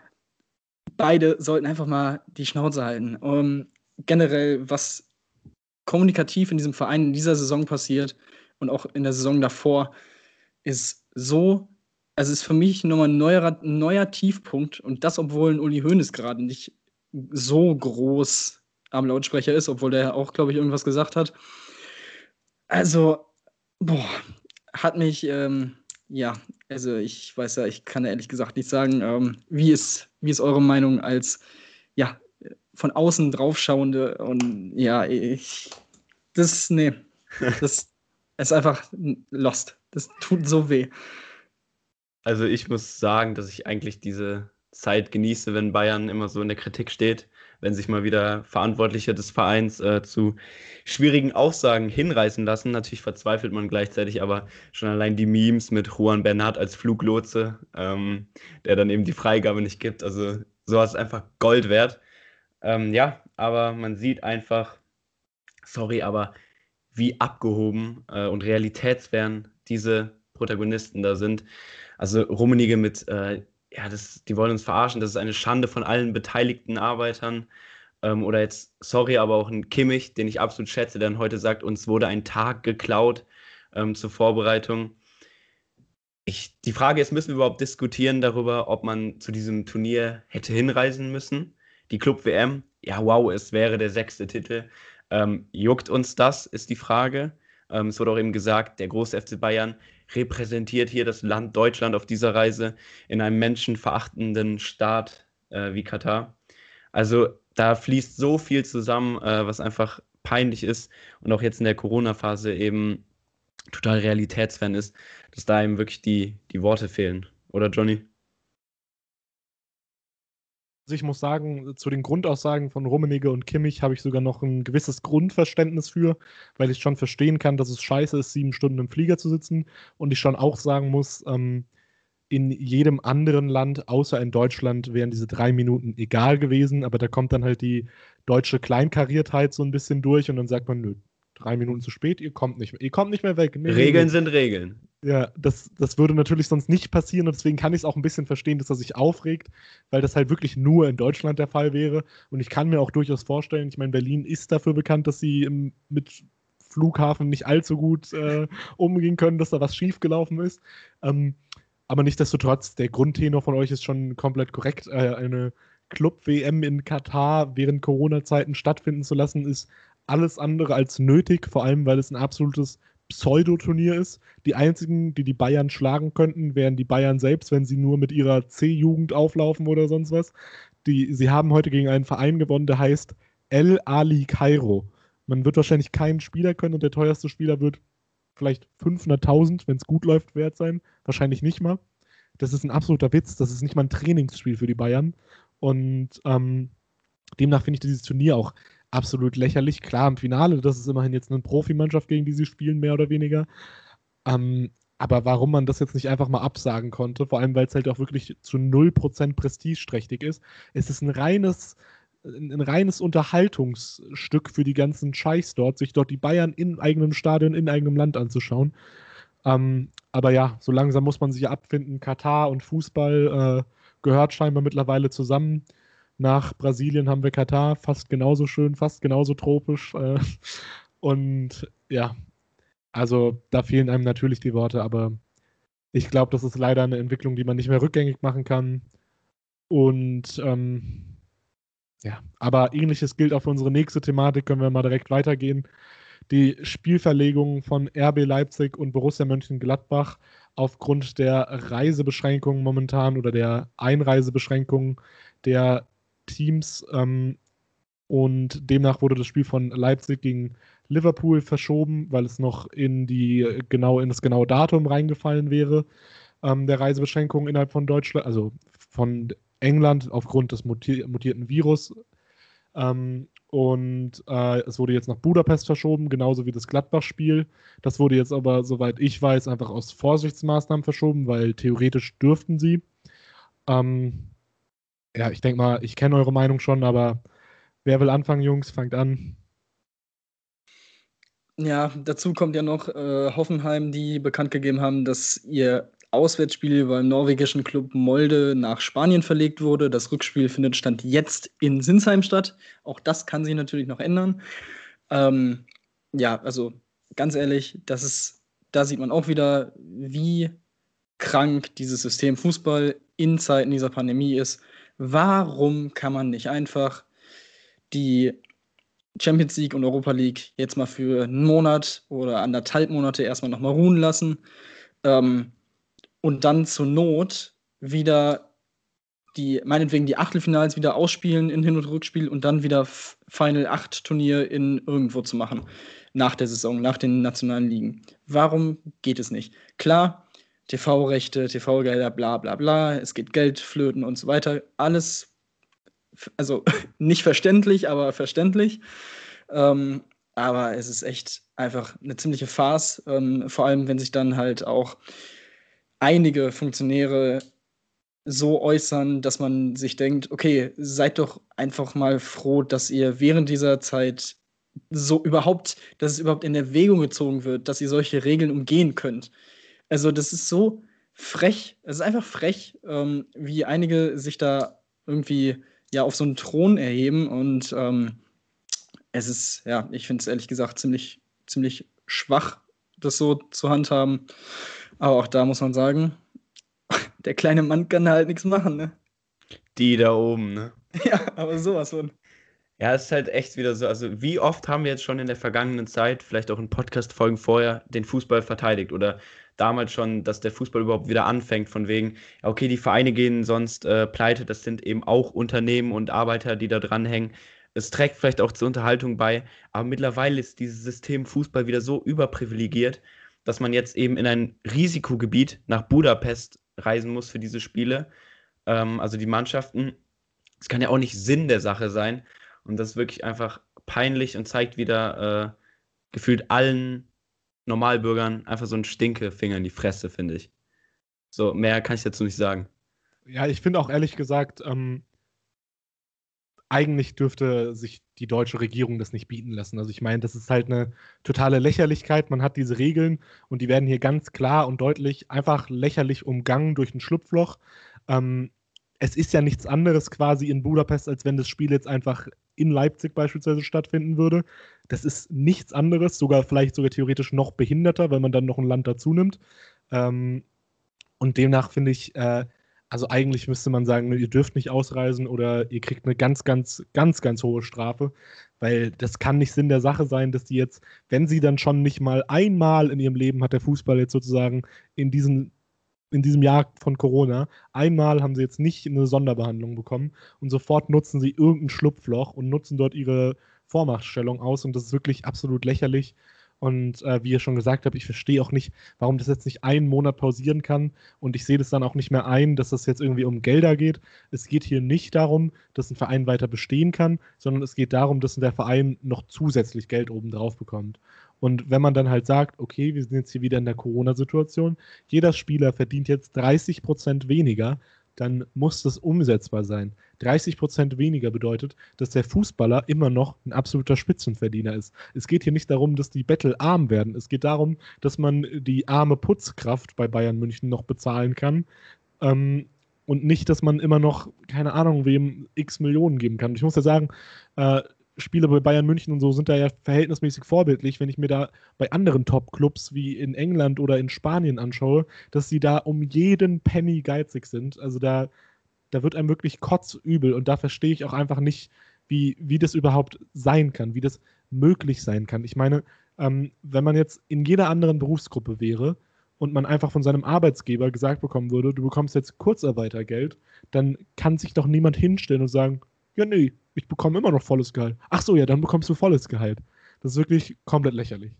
beide sollten einfach mal die Schnauze halten. Um, generell, was kommunikativ in diesem Verein in dieser Saison passiert und auch in der Saison davor, ist so also ist für mich nochmal ein neuer, neuer Tiefpunkt und das, obwohl ein Uli Hoeneß gerade nicht so groß am Lautsprecher ist, obwohl der auch, glaube ich, irgendwas gesagt hat. Also, boah, hat mich, ähm, ja, also ich weiß ja, ich kann ja ehrlich gesagt nicht sagen, ähm, wie, ist, wie ist eure Meinung als, ja, von außen draufschauende und ja, ich, das, nee, das ist einfach lost. Das tut so weh. Also ich muss sagen, dass ich eigentlich diese Zeit genieße, wenn Bayern immer so in der Kritik steht, wenn sich mal wieder Verantwortliche des Vereins äh, zu schwierigen Aussagen hinreißen lassen. Natürlich verzweifelt man gleichzeitig, aber schon allein die Memes mit Juan Bernat als Fluglotse, ähm, der dann eben die Freigabe nicht gibt. Also sowas ist einfach Gold wert. Ähm, ja, aber man sieht einfach, sorry, aber wie abgehoben äh, und realitätsfern diese Protagonisten da sind. Also Rummenigge mit, äh, ja, das, die wollen uns verarschen, das ist eine Schande von allen beteiligten Arbeitern. Ähm, oder jetzt, sorry, aber auch ein Kimmich, den ich absolut schätze, der heute sagt, uns wurde ein Tag geklaut ähm, zur Vorbereitung. Ich, die Frage ist, müssen wir überhaupt diskutieren darüber, ob man zu diesem Turnier hätte hinreisen müssen? Die Club WM, ja, wow, es wäre der sechste Titel. Ähm, juckt uns das, ist die Frage. Ähm, es wurde auch eben gesagt, der große FC Bayern repräsentiert hier das Land Deutschland auf dieser Reise in einem menschenverachtenden Staat äh, wie Katar. Also da fließt so viel zusammen, äh, was einfach peinlich ist und auch jetzt in der Corona-Phase eben total realitätsfern ist, dass da ihm wirklich die, die Worte fehlen. Oder Johnny? Also ich muss sagen, zu den Grundaussagen von Rummenigge und Kimmich habe ich sogar noch ein gewisses Grundverständnis für, weil ich schon verstehen kann, dass es scheiße ist, sieben Stunden im Flieger zu sitzen. Und ich schon auch sagen muss, ähm, in jedem anderen Land, außer in Deutschland, wären diese drei Minuten egal gewesen. Aber da kommt dann halt die deutsche Kleinkariertheit so ein bisschen durch und dann sagt man, nö, drei Minuten zu spät, ihr kommt nicht mehr, ihr kommt nicht mehr weg. Nee, Regeln nee. sind Regeln. Ja, das, das würde natürlich sonst nicht passieren und deswegen kann ich es auch ein bisschen verstehen, dass er sich aufregt, weil das halt wirklich nur in Deutschland der Fall wäre. Und ich kann mir auch durchaus vorstellen, ich meine, Berlin ist dafür bekannt, dass sie im, mit Flughafen nicht allzu gut äh, umgehen können, dass da was schiefgelaufen ist. Ähm, aber nichtsdestotrotz, der Grundtenor von euch ist schon komplett korrekt. Äh, eine Club-WM in Katar während Corona-Zeiten stattfinden zu lassen, ist alles andere als nötig, vor allem weil es ein absolutes Pseudoturnier ist. Die einzigen, die die Bayern schlagen könnten, wären die Bayern selbst, wenn sie nur mit ihrer C-Jugend auflaufen oder sonst was. Die, sie haben heute gegen einen Verein gewonnen, der heißt El Ali Cairo. Man wird wahrscheinlich keinen Spieler können und der teuerste Spieler wird vielleicht 500.000, wenn es gut läuft, wert sein. Wahrscheinlich nicht mal. Das ist ein absoluter Witz. Das ist nicht mal ein Trainingsspiel für die Bayern. Und ähm, demnach finde ich dieses Turnier auch absolut lächerlich. Klar, im Finale, das ist immerhin jetzt eine Profimannschaft, gegen die sie spielen, mehr oder weniger. Ähm, aber warum man das jetzt nicht einfach mal absagen konnte, vor allem weil es halt auch wirklich zu 0% prestigeträchtig ist. Es ist ein reines, ein reines Unterhaltungsstück für die ganzen Scheichs dort, sich dort die Bayern in eigenem Stadion, in eigenem Land anzuschauen. Ähm, aber ja, so langsam muss man sich abfinden. Katar und Fußball äh, gehört scheinbar mittlerweile zusammen. Nach Brasilien haben wir Katar, fast genauso schön, fast genauso tropisch. Äh, und ja, also da fehlen einem natürlich die Worte, aber ich glaube, das ist leider eine Entwicklung, die man nicht mehr rückgängig machen kann. Und ähm, ja, aber ähnliches gilt auch für unsere nächste Thematik, können wir mal direkt weitergehen. Die Spielverlegung von RB Leipzig und Borussia Mönchengladbach aufgrund der Reisebeschränkungen momentan oder der Einreisebeschränkungen der Teams. Ähm, und demnach wurde das Spiel von Leipzig gegen Liverpool verschoben, weil es noch in die genau in das genaue Datum reingefallen wäre ähm, der Reisebeschränkungen innerhalb von Deutschland, also von England aufgrund des mutierten Virus. Ähm, und äh, es wurde jetzt nach Budapest verschoben, genauso wie das Gladbach-Spiel. Das wurde jetzt aber, soweit ich weiß, einfach aus Vorsichtsmaßnahmen verschoben, weil theoretisch dürften sie. Ähm, ja, ich denke mal, ich kenne eure Meinung schon, aber wer will anfangen, Jungs? Fangt an. Ja, dazu kommt ja noch äh, Hoffenheim, die bekannt gegeben haben, dass ihr Auswärtsspiel beim norwegischen Club Molde nach Spanien verlegt wurde. Das Rückspiel findet Stand jetzt in Sinsheim statt. Auch das kann sich natürlich noch ändern. Ähm, ja, also ganz ehrlich, das ist, da sieht man auch wieder, wie krank dieses System Fußball in Zeiten dieser Pandemie ist. Warum kann man nicht einfach die Champions League und Europa League jetzt mal für einen Monat oder anderthalb Monate erstmal nochmal ruhen lassen? Ähm, und dann zur Not wieder die, meinetwegen die Achtelfinals wieder ausspielen in Hin- und Rückspiel und dann wieder Final 8 Turnier in irgendwo zu machen. Nach der Saison, nach den nationalen Ligen. Warum geht es nicht? Klar, TV-Rechte, TV-Gelder, bla bla bla, es geht Geld flöten und so weiter. Alles, also nicht verständlich, aber verständlich. Ähm, aber es ist echt einfach eine ziemliche Farce, ähm, vor allem wenn sich dann halt auch einige Funktionäre so äußern, dass man sich denkt, okay, seid doch einfach mal froh, dass ihr während dieser Zeit so überhaupt, dass es überhaupt in Erwägung gezogen wird, dass ihr solche Regeln umgehen könnt. Also das ist so frech, es ist einfach frech, ähm, wie einige sich da irgendwie ja auf so einen Thron erheben und ähm, es ist, ja, ich finde es ehrlich gesagt ziemlich, ziemlich schwach, das so zu handhaben. Aber auch da muss man sagen, der kleine Mann kann halt nichts machen, ne? Die da oben, ne? Ja, aber sowas von. Ja, es ist halt echt wieder so. Also, wie oft haben wir jetzt schon in der vergangenen Zeit, vielleicht auch in Podcast-Folgen vorher, den Fußball verteidigt oder damals schon, dass der Fußball überhaupt wieder anfängt, von wegen, okay, die Vereine gehen sonst äh, pleite, das sind eben auch Unternehmen und Arbeiter, die da dranhängen. Es trägt vielleicht auch zur Unterhaltung bei, aber mittlerweile ist dieses System Fußball wieder so überprivilegiert, dass man jetzt eben in ein Risikogebiet nach Budapest reisen muss für diese Spiele. Ähm, also die Mannschaften. Das kann ja auch nicht Sinn der Sache sein. Und das ist wirklich einfach peinlich und zeigt wieder äh, gefühlt allen Normalbürgern einfach so einen Stinkefinger in die Fresse, finde ich. So, mehr kann ich dazu nicht sagen. Ja, ich finde auch ehrlich gesagt, ähm, eigentlich dürfte sich die deutsche Regierung das nicht bieten lassen. Also ich meine, das ist halt eine totale Lächerlichkeit. Man hat diese Regeln und die werden hier ganz klar und deutlich einfach lächerlich umgangen durch ein Schlupfloch. Ähm, es ist ja nichts anderes quasi in Budapest, als wenn das Spiel jetzt einfach in Leipzig beispielsweise stattfinden würde. Das ist nichts anderes, sogar vielleicht sogar theoretisch noch behinderter, weil man dann noch ein Land dazu nimmt. Ähm, und demnach finde ich, äh, also eigentlich müsste man sagen, ne, ihr dürft nicht ausreisen oder ihr kriegt eine ganz, ganz, ganz, ganz hohe Strafe, weil das kann nicht Sinn der Sache sein, dass die jetzt, wenn sie dann schon nicht mal einmal in ihrem Leben hat der Fußball jetzt sozusagen in diesem, in diesem Jahr von Corona, einmal haben sie jetzt nicht eine Sonderbehandlung bekommen und sofort nutzen sie irgendein Schlupfloch und nutzen dort ihre Vormachtstellung aus und das ist wirklich absolut lächerlich. Und äh, wie ihr schon gesagt habt, ich verstehe auch nicht, warum das jetzt nicht einen Monat pausieren kann. Und ich sehe das dann auch nicht mehr ein, dass das jetzt irgendwie um Gelder geht. Es geht hier nicht darum, dass ein Verein weiter bestehen kann, sondern es geht darum, dass der Verein noch zusätzlich Geld obendrauf bekommt. Und wenn man dann halt sagt, okay, wir sind jetzt hier wieder in der Corona-Situation, jeder Spieler verdient jetzt 30 Prozent weniger, dann muss das umsetzbar sein. 30 Prozent weniger bedeutet, dass der Fußballer immer noch ein absoluter Spitzenverdiener ist. Es geht hier nicht darum, dass die Bettel arm werden. Es geht darum, dass man die arme Putzkraft bei Bayern München noch bezahlen kann. Ähm, und nicht, dass man immer noch, keine Ahnung, wem x Millionen geben kann. Ich muss ja sagen, äh, Spiele bei Bayern München und so sind da ja verhältnismäßig vorbildlich, wenn ich mir da bei anderen Top-Clubs wie in England oder in Spanien anschaue, dass sie da um jeden Penny geizig sind. Also da, da wird einem wirklich kotzübel und da verstehe ich auch einfach nicht, wie, wie das überhaupt sein kann, wie das möglich sein kann. Ich meine, ähm, wenn man jetzt in jeder anderen Berufsgruppe wäre und man einfach von seinem Arbeitsgeber gesagt bekommen würde, du bekommst jetzt Kurzarbeitergeld, dann kann sich doch niemand hinstellen und sagen, ja, nee, ich bekomme immer noch volles Gehalt. Ach so, ja, dann bekommst du volles Gehalt. Das ist wirklich komplett lächerlich.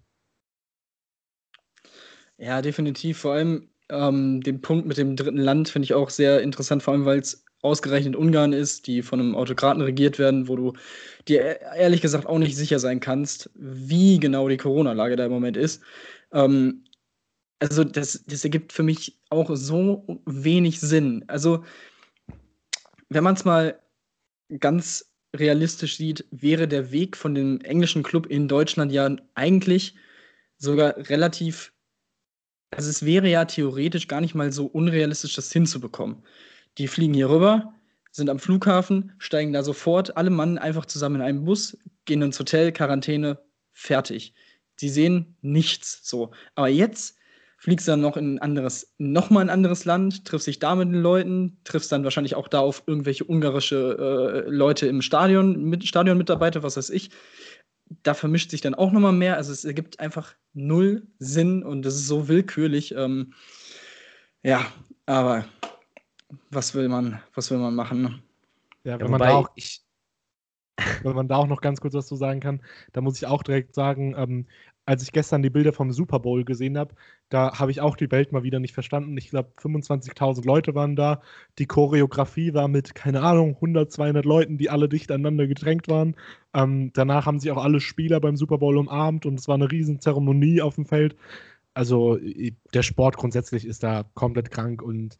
Ja, definitiv. Vor allem ähm, den Punkt mit dem dritten Land finde ich auch sehr interessant, vor allem weil es ausgerechnet Ungarn ist, die von einem Autokraten regiert werden, wo du dir e-, ehrlich gesagt auch nicht sicher sein kannst, wie genau die Corona-Lage da im Moment ist. Ähm, also das, das ergibt für mich auch so wenig Sinn. Also wenn man es mal ganz realistisch sieht, wäre der Weg von dem englischen Club in Deutschland ja eigentlich sogar relativ, also es wäre ja theoretisch gar nicht mal so unrealistisch, das hinzubekommen. Die fliegen hier rüber, sind am Flughafen, steigen da sofort, alle Mann einfach zusammen in einen Bus, gehen ins Hotel, Quarantäne, fertig. Sie sehen nichts so. Aber jetzt fliegst dann noch in ein anderes, nochmal ein anderes Land, triffst dich da mit den Leuten, triffst dann wahrscheinlich auch da auf irgendwelche ungarische äh, Leute im Stadion, mit, Stadionmitarbeiter, was weiß ich. Da vermischt sich dann auch nochmal mehr. Also es ergibt einfach null Sinn und es ist so willkürlich. Ähm, ja, aber was will man, was will man machen? Ne? Ja, wenn ja, man da auch, ich, wenn man da auch noch ganz kurz was zu sagen kann, da muss ich auch direkt sagen, ähm, als ich gestern die Bilder vom Super Bowl gesehen habe, da habe ich auch die Welt mal wieder nicht verstanden. Ich glaube, 25.000 Leute waren da. Die Choreografie war mit, keine Ahnung, 100, 200 Leuten, die alle dicht aneinander gedrängt waren. Ähm, danach haben sich auch alle Spieler beim Super Bowl umarmt und es war eine riesen Zeremonie auf dem Feld. Also der Sport grundsätzlich ist da komplett krank und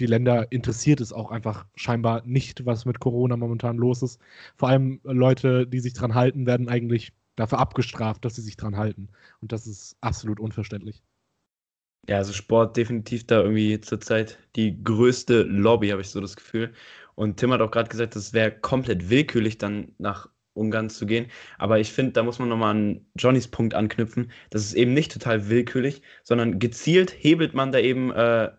die Länder interessiert es auch einfach scheinbar nicht, was mit Corona momentan los ist. Vor allem Leute, die sich dran halten, werden eigentlich dafür abgestraft, dass sie sich dran halten. Und das ist absolut unverständlich. Ja, also Sport definitiv da irgendwie zurzeit die größte Lobby, habe ich so das Gefühl. Und Tim hat auch gerade gesagt, es wäre komplett willkürlich, dann nach Ungarn zu gehen. Aber ich finde, da muss man nochmal an Johnnys Punkt anknüpfen. Das ist eben nicht total willkürlich, sondern gezielt hebelt man da eben äh,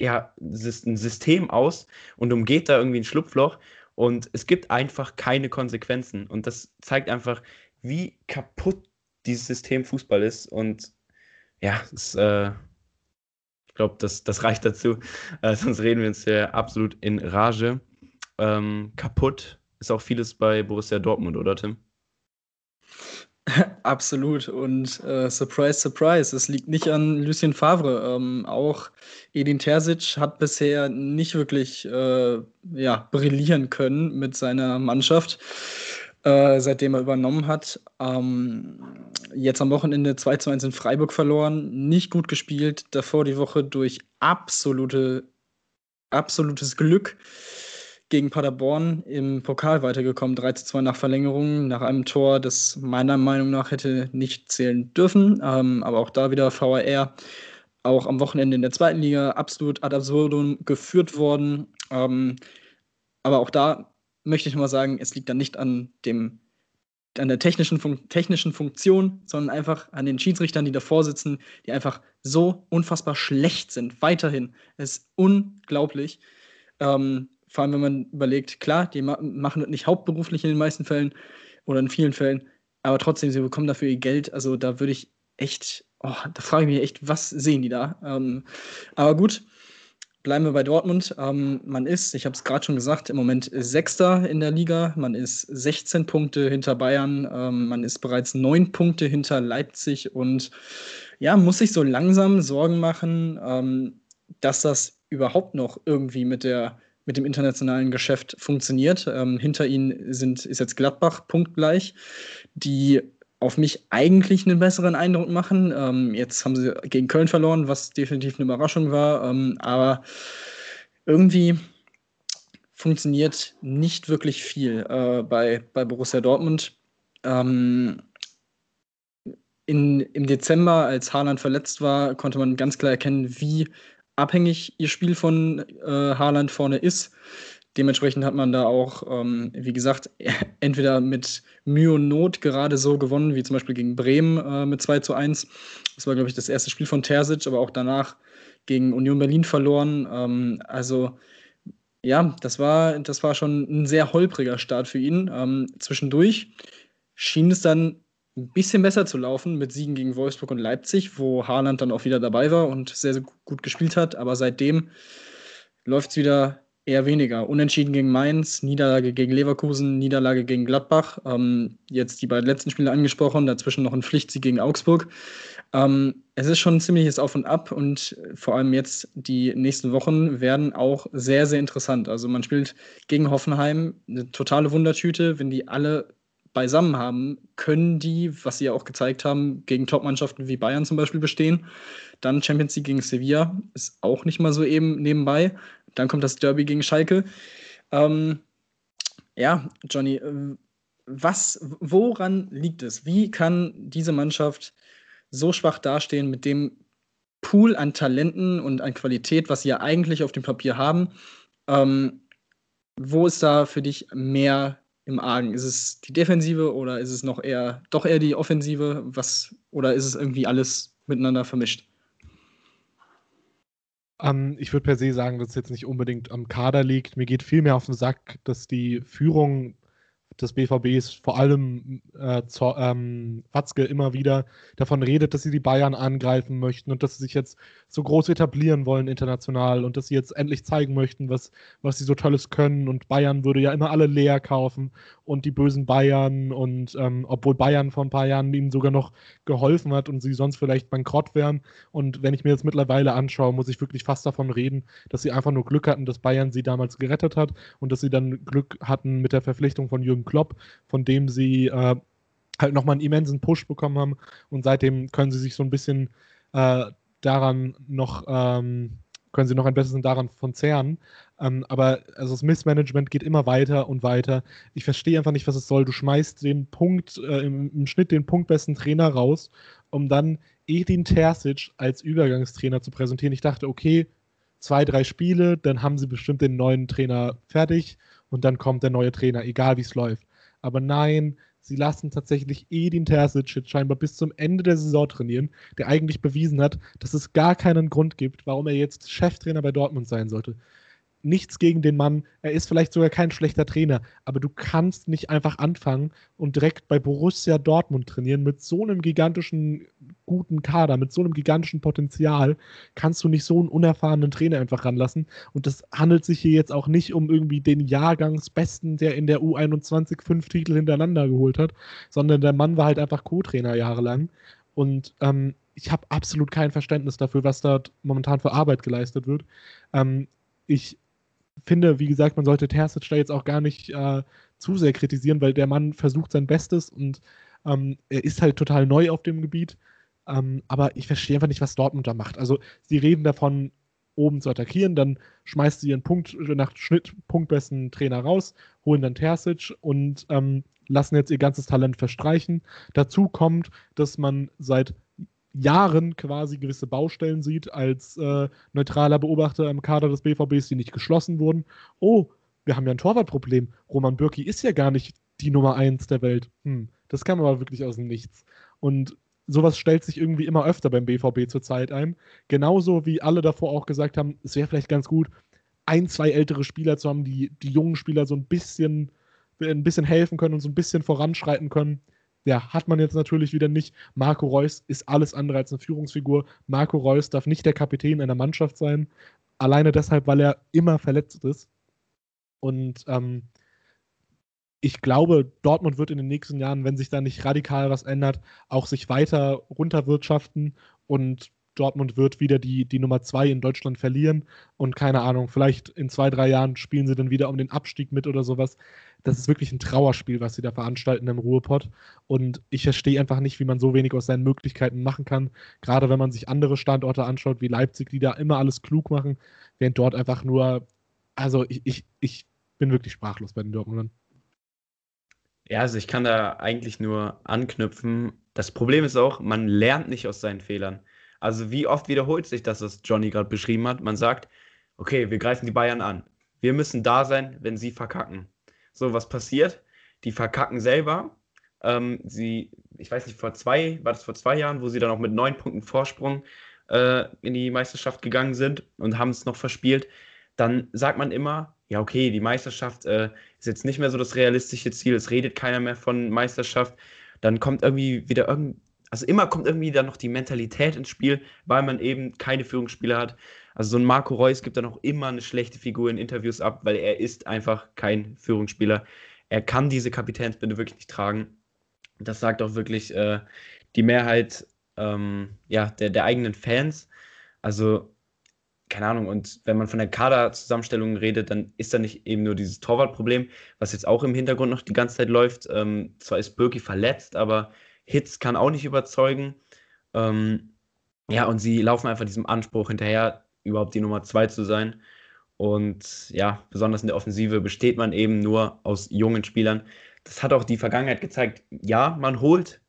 ja, ein System aus und umgeht da irgendwie ein Schlupfloch. Und es gibt einfach keine Konsequenzen. Und das zeigt einfach, wie kaputt dieses System Fußball ist. Und ja, es, äh, ich glaube, das, das reicht dazu. Äh, sonst reden wir uns ja absolut in Rage. Ähm, kaputt ist auch vieles bei Borussia Dortmund, oder Tim? Absolut. Und äh, surprise, surprise, es liegt nicht an Lucien Favre. Ähm, auch Edin Terzic hat bisher nicht wirklich äh, ja, brillieren können mit seiner Mannschaft, äh, seitdem er übernommen hat. Ähm, jetzt am Wochenende 2 zu 1 in Freiburg verloren, nicht gut gespielt, davor die Woche durch absolute, absolutes Glück gegen Paderborn im Pokal weitergekommen, 3 zu 2 nach Verlängerung, nach einem Tor, das meiner Meinung nach hätte nicht zählen dürfen. Ähm, aber auch da wieder VAR. Auch am Wochenende in der zweiten Liga absolut ad absurdum geführt worden. Ähm, aber auch da möchte ich mal sagen, es liegt dann nicht an dem an der technischen, Fun technischen Funktion, sondern einfach an den Schiedsrichtern, die davor sitzen, die einfach so unfassbar schlecht sind. Weiterhin. Es ist unglaublich. Ähm, vor allem, wenn man überlegt, klar, die ma machen das nicht hauptberuflich in den meisten Fällen oder in vielen Fällen, aber trotzdem, sie bekommen dafür ihr Geld. Also da würde ich echt, oh, da frage ich mich echt, was sehen die da? Ähm, aber gut, bleiben wir bei Dortmund. Ähm, man ist, ich habe es gerade schon gesagt, im Moment Sechster in der Liga. Man ist 16 Punkte hinter Bayern. Ähm, man ist bereits neun Punkte hinter Leipzig und ja, muss sich so langsam Sorgen machen, ähm, dass das überhaupt noch irgendwie mit der mit dem internationalen Geschäft funktioniert. Ähm, hinter ihnen sind, ist jetzt Gladbach punktgleich, die auf mich eigentlich einen besseren Eindruck machen. Ähm, jetzt haben sie gegen Köln verloren, was definitiv eine Überraschung war. Ähm, aber irgendwie funktioniert nicht wirklich viel äh, bei, bei Borussia Dortmund. Ähm, in, Im Dezember, als Haaland verletzt war, konnte man ganz klar erkennen, wie abhängig ihr Spiel von äh, Haaland vorne ist. Dementsprechend hat man da auch, ähm, wie gesagt, entweder mit Mühe und Not gerade so gewonnen, wie zum Beispiel gegen Bremen äh, mit 2 zu 1. Das war, glaube ich, das erste Spiel von Terzic, aber auch danach gegen Union Berlin verloren. Ähm, also ja, das war, das war schon ein sehr holpriger Start für ihn. Ähm, zwischendurch schien es dann ein bisschen besser zu laufen mit Siegen gegen Wolfsburg und Leipzig, wo Haaland dann auch wieder dabei war und sehr, sehr gut gespielt hat. Aber seitdem läuft es wieder eher weniger. Unentschieden gegen Mainz, Niederlage gegen Leverkusen, Niederlage gegen Gladbach. Ähm, jetzt die beiden letzten Spiele angesprochen, dazwischen noch ein Pflichtsieg gegen Augsburg. Ähm, es ist schon ein ziemliches Auf und Ab und vor allem jetzt die nächsten Wochen werden auch sehr, sehr interessant. Also man spielt gegen Hoffenheim, eine totale Wundertüte, wenn die alle beisammen haben, können die, was sie ja auch gezeigt haben, gegen Top-Mannschaften wie Bayern zum Beispiel bestehen. Dann Champions League gegen Sevilla ist auch nicht mal so eben nebenbei. Dann kommt das Derby gegen Schalke. Ähm, ja, Johnny, äh, was, woran liegt es? Wie kann diese Mannschaft so schwach dastehen mit dem Pool an Talenten und an Qualität, was sie ja eigentlich auf dem Papier haben? Ähm, wo ist da für dich mehr im Argen? Ist es die Defensive oder ist es noch eher doch eher die Offensive? Was oder ist es irgendwie alles miteinander vermischt? Ähm, ich würde per se sagen, dass es jetzt nicht unbedingt am Kader liegt. Mir geht viel mehr auf den Sack, dass die Führung des BVBs, vor allem äh, zur, ähm, Watzke immer wieder davon redet, dass sie die Bayern angreifen möchten und dass sie sich jetzt so groß etablieren wollen international und dass sie jetzt endlich zeigen möchten, was, was sie so Tolles können. Und Bayern würde ja immer alle leer kaufen und die bösen Bayern und ähm, obwohl Bayern vor ein paar Jahren ihnen sogar noch geholfen hat und sie sonst vielleicht bankrott wären. Und wenn ich mir jetzt mittlerweile anschaue, muss ich wirklich fast davon reden, dass sie einfach nur Glück hatten, dass Bayern sie damals gerettet hat und dass sie dann Glück hatten mit der Verpflichtung von Jürgen Klopp, von dem sie äh, halt nochmal einen immensen Push bekommen haben und seitdem können sie sich so ein bisschen äh, daran noch, ähm, können sie noch ein bisschen daran von zehren. Ähm, aber also das Missmanagement geht immer weiter und weiter. Ich verstehe einfach nicht, was es soll. Du schmeißt den Punkt, äh, im, im, Schnitt den punktbesten Trainer raus, um dann Edin Terzic als Übergangstrainer zu präsentieren. Ich dachte, okay, zwei, drei Spiele, dann haben sie bestimmt den neuen Trainer fertig und dann kommt der neue Trainer, egal wie es läuft. Aber nein, sie lassen tatsächlich Edin Terzic scheinbar bis zum Ende der Saison trainieren, der eigentlich bewiesen hat, dass es gar keinen Grund gibt, warum er jetzt Cheftrainer bei Dortmund sein sollte. Nichts gegen den Mann. Er ist vielleicht sogar kein schlechter Trainer, aber du kannst nicht einfach anfangen und direkt bei Borussia Dortmund trainieren mit so einem gigantischen guten Kader, mit so einem gigantischen Potenzial. Kannst du nicht so einen unerfahrenen Trainer einfach ranlassen. Und das handelt sich hier jetzt auch nicht um irgendwie den Jahrgangsbesten, der in der U21 fünf Titel hintereinander geholt hat, sondern der Mann war halt einfach Co-Trainer jahrelang. Und ähm, ich habe absolut kein Verständnis dafür, was dort momentan für Arbeit geleistet wird. Ähm, ich finde, wie gesagt, man sollte Terzic da jetzt auch gar nicht äh, zu sehr kritisieren, weil der Mann versucht sein Bestes und ähm, er ist halt total neu auf dem Gebiet. Ähm, aber ich verstehe einfach nicht, was Dortmund da macht. Also, sie reden davon, oben zu attackieren, dann schmeißt sie ihren Punkt nach Schnitt punktbesten Trainer raus, holen dann Terzic und ähm, lassen jetzt ihr ganzes Talent verstreichen. Dazu kommt, dass man seit Jahren quasi gewisse Baustellen sieht als äh, neutraler Beobachter im Kader des BVBs, die nicht geschlossen wurden. Oh, wir haben ja ein Torwartproblem. Roman Bürki ist ja gar nicht die Nummer eins der Welt. Hm, das kam aber wirklich aus dem Nichts. Und sowas stellt sich irgendwie immer öfter beim BVB zurzeit ein. Genauso wie alle davor auch gesagt haben, es wäre vielleicht ganz gut, ein, zwei ältere Spieler zu haben, die die jungen Spieler so ein bisschen, ein bisschen helfen können und so ein bisschen voranschreiten können. Ja, hat man jetzt natürlich wieder nicht. Marco Reus ist alles andere als eine Führungsfigur. Marco Reus darf nicht der Kapitän einer Mannschaft sein. Alleine deshalb, weil er immer verletzt ist. Und ähm, ich glaube, Dortmund wird in den nächsten Jahren, wenn sich da nicht radikal was ändert, auch sich weiter runterwirtschaften und Dortmund wird wieder die, die Nummer zwei in Deutschland verlieren und keine Ahnung, vielleicht in zwei, drei Jahren spielen sie dann wieder um den Abstieg mit oder sowas das ist wirklich ein Trauerspiel, was sie da veranstalten im Ruhrpott. Und ich verstehe einfach nicht, wie man so wenig aus seinen Möglichkeiten machen kann. Gerade wenn man sich andere Standorte anschaut, wie Leipzig, die da immer alles klug machen, während dort einfach nur, also ich, ich, ich bin wirklich sprachlos bei den Dortmundern. Ja, also ich kann da eigentlich nur anknüpfen. Das Problem ist auch, man lernt nicht aus seinen Fehlern. Also wie oft wiederholt sich das, was Johnny gerade beschrieben hat? Man sagt, okay, wir greifen die Bayern an. Wir müssen da sein, wenn sie verkacken. So, was passiert? Die verkacken selber. Ähm, sie, ich weiß nicht, vor zwei, war das vor zwei Jahren, wo sie dann auch mit neun Punkten Vorsprung äh, in die Meisterschaft gegangen sind und haben es noch verspielt. Dann sagt man immer, ja, okay, die Meisterschaft äh, ist jetzt nicht mehr so das realistische Ziel, es redet keiner mehr von Meisterschaft. Dann kommt irgendwie wieder irgend, also immer kommt irgendwie dann noch die Mentalität ins Spiel, weil man eben keine Führungsspieler hat. Also so ein Marco Reus gibt dann auch immer eine schlechte Figur in Interviews ab, weil er ist einfach kein Führungsspieler. Er kann diese Kapitänsbinde wirklich nicht tragen. Das sagt auch wirklich äh, die Mehrheit ähm, ja, der, der eigenen Fans. Also, keine Ahnung, und wenn man von der Kaderzusammenstellung redet, dann ist da nicht eben nur dieses Torwartproblem, was jetzt auch im Hintergrund noch die ganze Zeit läuft. Ähm, zwar ist Birki verletzt, aber Hitz kann auch nicht überzeugen. Ähm, ja, und sie laufen einfach diesem Anspruch hinterher, überhaupt die Nummer zwei zu sein. Und ja, besonders in der Offensive besteht man eben nur aus jungen Spielern. Das hat auch die Vergangenheit gezeigt. Ja, man holt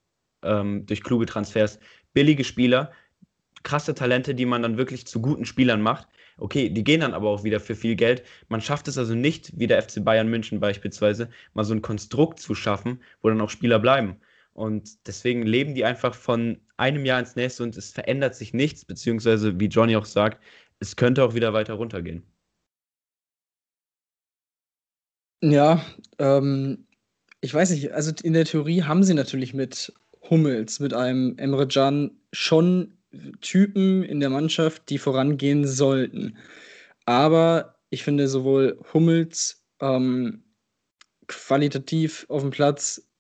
ähm, durch kluge Transfers billige Spieler, krasse Talente, die man dann wirklich zu guten Spielern macht. Okay, die gehen dann aber auch wieder für viel Geld. Man schafft es also nicht, wie der FC Bayern München beispielsweise, mal so ein Konstrukt zu schaffen, wo dann auch Spieler bleiben. Und deswegen leben die einfach von einem Jahr ins nächste und es verändert sich nichts, beziehungsweise, wie Johnny auch sagt, es könnte auch wieder weiter runtergehen. Ja, ähm, ich weiß nicht, also in der Theorie haben sie natürlich mit Hummels, mit einem Emre Can schon Typen in der Mannschaft, die vorangehen sollten. Aber ich finde sowohl Hummels ähm, qualitativ auf dem Platz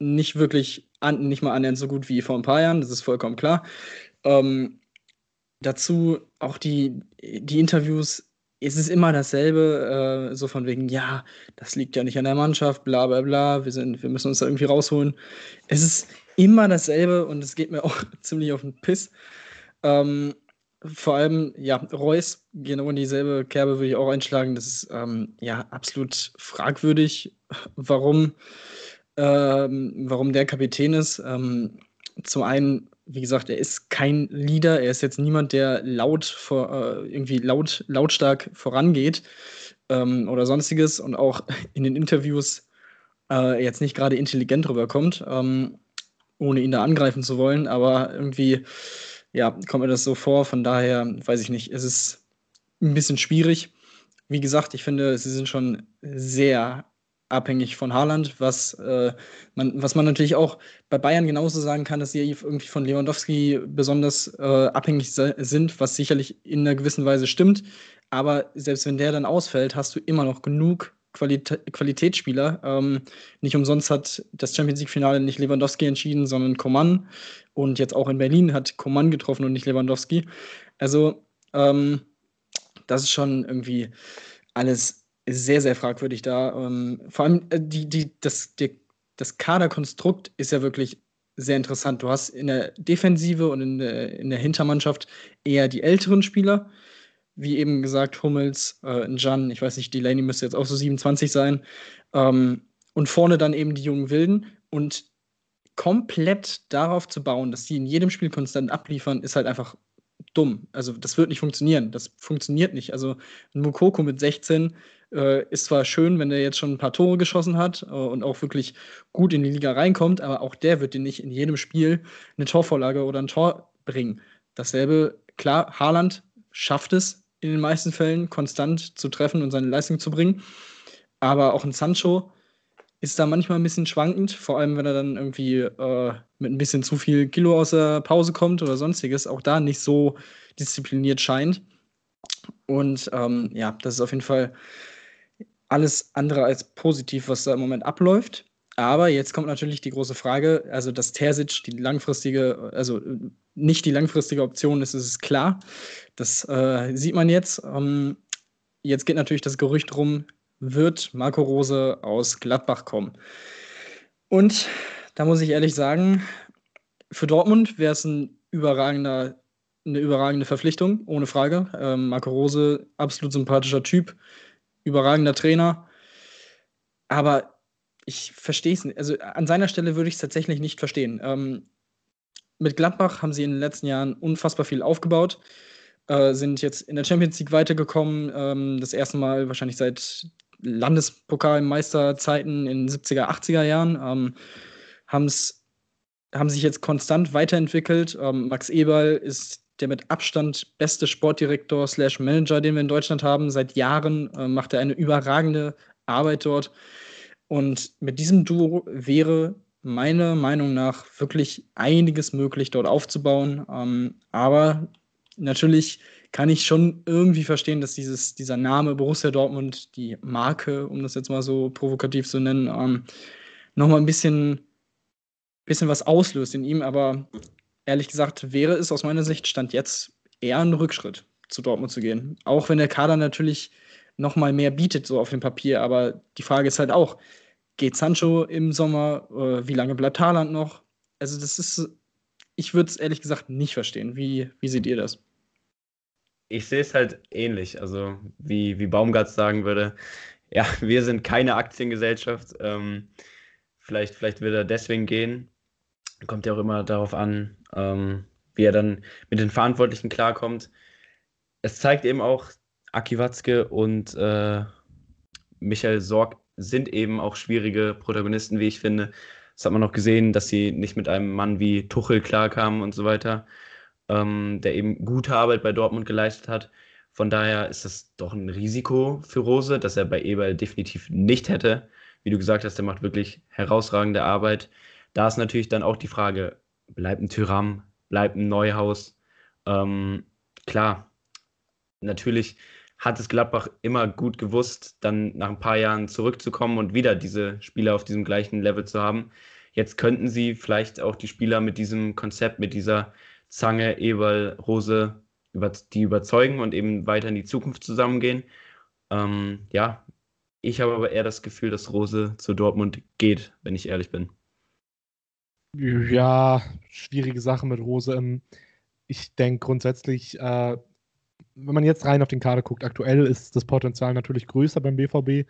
nicht wirklich, an, nicht mal annähernd so gut wie vor ein paar Jahren, das ist vollkommen klar. Ähm, dazu auch die, die Interviews, es ist immer dasselbe, äh, so von wegen, ja, das liegt ja nicht an der Mannschaft, bla bla bla, wir, sind, wir müssen uns da irgendwie rausholen. Es ist immer dasselbe und es geht mir auch ziemlich auf den Piss. Ähm, vor allem, ja, Reus, genau in dieselbe Kerbe würde ich auch einschlagen. Das ist ähm, ja absolut fragwürdig, warum ähm, warum der Kapitän ist. Ähm, zum einen, wie gesagt, er ist kein Leader, er ist jetzt niemand, der laut vor, äh, irgendwie laut, lautstark vorangeht ähm, oder sonstiges. Und auch in den Interviews äh, jetzt nicht gerade intelligent rüberkommt, ähm, ohne ihn da angreifen zu wollen, aber irgendwie, ja, kommt mir das so vor, von daher weiß ich nicht, es ist ein bisschen schwierig. wie gesagt, ich finde, sie sind schon sehr abhängig von Haaland, was, äh, man, was man natürlich auch bei Bayern genauso sagen kann, dass sie irgendwie von Lewandowski besonders äh, abhängig sind, was sicherlich in einer gewissen Weise stimmt. Aber selbst wenn der dann ausfällt, hast du immer noch genug Qualitä Qualitätsspieler. Ähm, nicht umsonst hat das Champions League-Finale nicht Lewandowski entschieden, sondern Coman. Und jetzt auch in Berlin hat Coman getroffen und nicht Lewandowski. Also, ähm, das ist schon irgendwie alles sehr, sehr fragwürdig da. Ähm, vor allem äh, die, die, das, die, das Kaderkonstrukt ist ja wirklich sehr interessant. Du hast in der Defensive und in der, in der Hintermannschaft eher die älteren Spieler, wie eben gesagt, Hummels, äh, Jan, ich weiß nicht, Delaney müsste jetzt auch so 27 sein. Ähm, und vorne dann eben die jungen Wilden. Und komplett darauf zu bauen, dass sie in jedem Spiel konstant abliefern, ist halt einfach dumm. Also das wird nicht funktionieren. Das funktioniert nicht. Also ein Mukoko mit 16 äh, ist zwar schön, wenn er jetzt schon ein paar Tore geschossen hat äh, und auch wirklich gut in die Liga reinkommt, aber auch der wird dir nicht in jedem Spiel eine Torvorlage oder ein Tor bringen. Dasselbe, klar, Haaland schafft es in den meisten Fällen konstant zu treffen und seine Leistung zu bringen. Aber auch ein Sancho ist da manchmal ein bisschen schwankend, vor allem wenn er dann irgendwie äh, mit ein bisschen zu viel Kilo aus der Pause kommt oder sonstiges, auch da nicht so diszipliniert scheint. Und ähm, ja, das ist auf jeden Fall alles andere als positiv, was da im Moment abläuft. Aber jetzt kommt natürlich die große Frage, also dass Terzic die langfristige, also nicht die langfristige Option ist, ist klar. Das äh, sieht man jetzt. Ähm, jetzt geht natürlich das Gerücht rum, wird Marco Rose aus Gladbach kommen. Und da muss ich ehrlich sagen, für Dortmund wäre es ein überragender, eine überragende Verpflichtung, ohne Frage. Ähm, Marco Rose, absolut sympathischer Typ, überragender Trainer. Aber ich verstehe es nicht. Also an seiner Stelle würde ich es tatsächlich nicht verstehen. Ähm, mit Gladbach haben sie in den letzten Jahren unfassbar viel aufgebaut, äh, sind jetzt in der Champions League weitergekommen. Ähm, das erste Mal wahrscheinlich seit Landespokalmeisterzeiten in den 70er, 80er Jahren. Ähm, haben sich jetzt konstant weiterentwickelt. Ähm, Max Eberl ist der mit Abstand beste Sportdirektor slash Manager, den wir in Deutschland haben. Seit Jahren äh, macht er eine überragende Arbeit dort. Und mit diesem Duo wäre meiner Meinung nach wirklich einiges möglich, dort aufzubauen. Ähm, aber natürlich kann ich schon irgendwie verstehen, dass dieses, dieser Name Borussia Dortmund, die Marke, um das jetzt mal so provokativ zu nennen, ähm, nochmal ein bisschen, bisschen was auslöst in ihm. Aber ehrlich gesagt, wäre es aus meiner Sicht Stand jetzt eher ein Rückschritt, zu Dortmund zu gehen. Auch wenn der Kader natürlich nochmal mehr bietet, so auf dem Papier. Aber die Frage ist halt auch, geht Sancho im Sommer? Äh, wie lange bleibt Haaland noch? Also, das ist, ich würde es ehrlich gesagt nicht verstehen. Wie, wie seht ihr das? ich sehe es halt ähnlich. Also, wie, wie Baumgart sagen würde, ja, wir sind keine Aktiengesellschaft. Ähm, vielleicht, vielleicht wird er deswegen gehen. Kommt ja auch immer darauf an, ähm, wie er dann mit den Verantwortlichen klarkommt. Es zeigt eben auch, Aki Watzke und äh, Michael Sorg sind eben auch schwierige Protagonisten, wie ich finde. Das hat man auch gesehen, dass sie nicht mit einem Mann wie Tuchel klarkamen und so weiter ähm, der eben gute Arbeit bei Dortmund geleistet hat. Von daher ist das doch ein Risiko für Rose, das er bei Eberl definitiv nicht hätte. Wie du gesagt hast, der macht wirklich herausragende Arbeit. Da ist natürlich dann auch die Frage, bleibt ein Tyram, bleibt ein Neuhaus? Ähm, klar, natürlich hat es Gladbach immer gut gewusst, dann nach ein paar Jahren zurückzukommen und wieder diese Spieler auf diesem gleichen Level zu haben. Jetzt könnten sie vielleicht auch die Spieler mit diesem Konzept, mit dieser Zange, Eberl, Rose, über, die überzeugen und eben weiter in die Zukunft zusammengehen. Ähm, ja, ich habe aber eher das Gefühl, dass Rose zu Dortmund geht, wenn ich ehrlich bin. Ja, schwierige Sache mit Rose. Ähm, ich denke grundsätzlich, äh, wenn man jetzt rein auf den Kader guckt, aktuell ist das Potenzial natürlich größer beim BVB.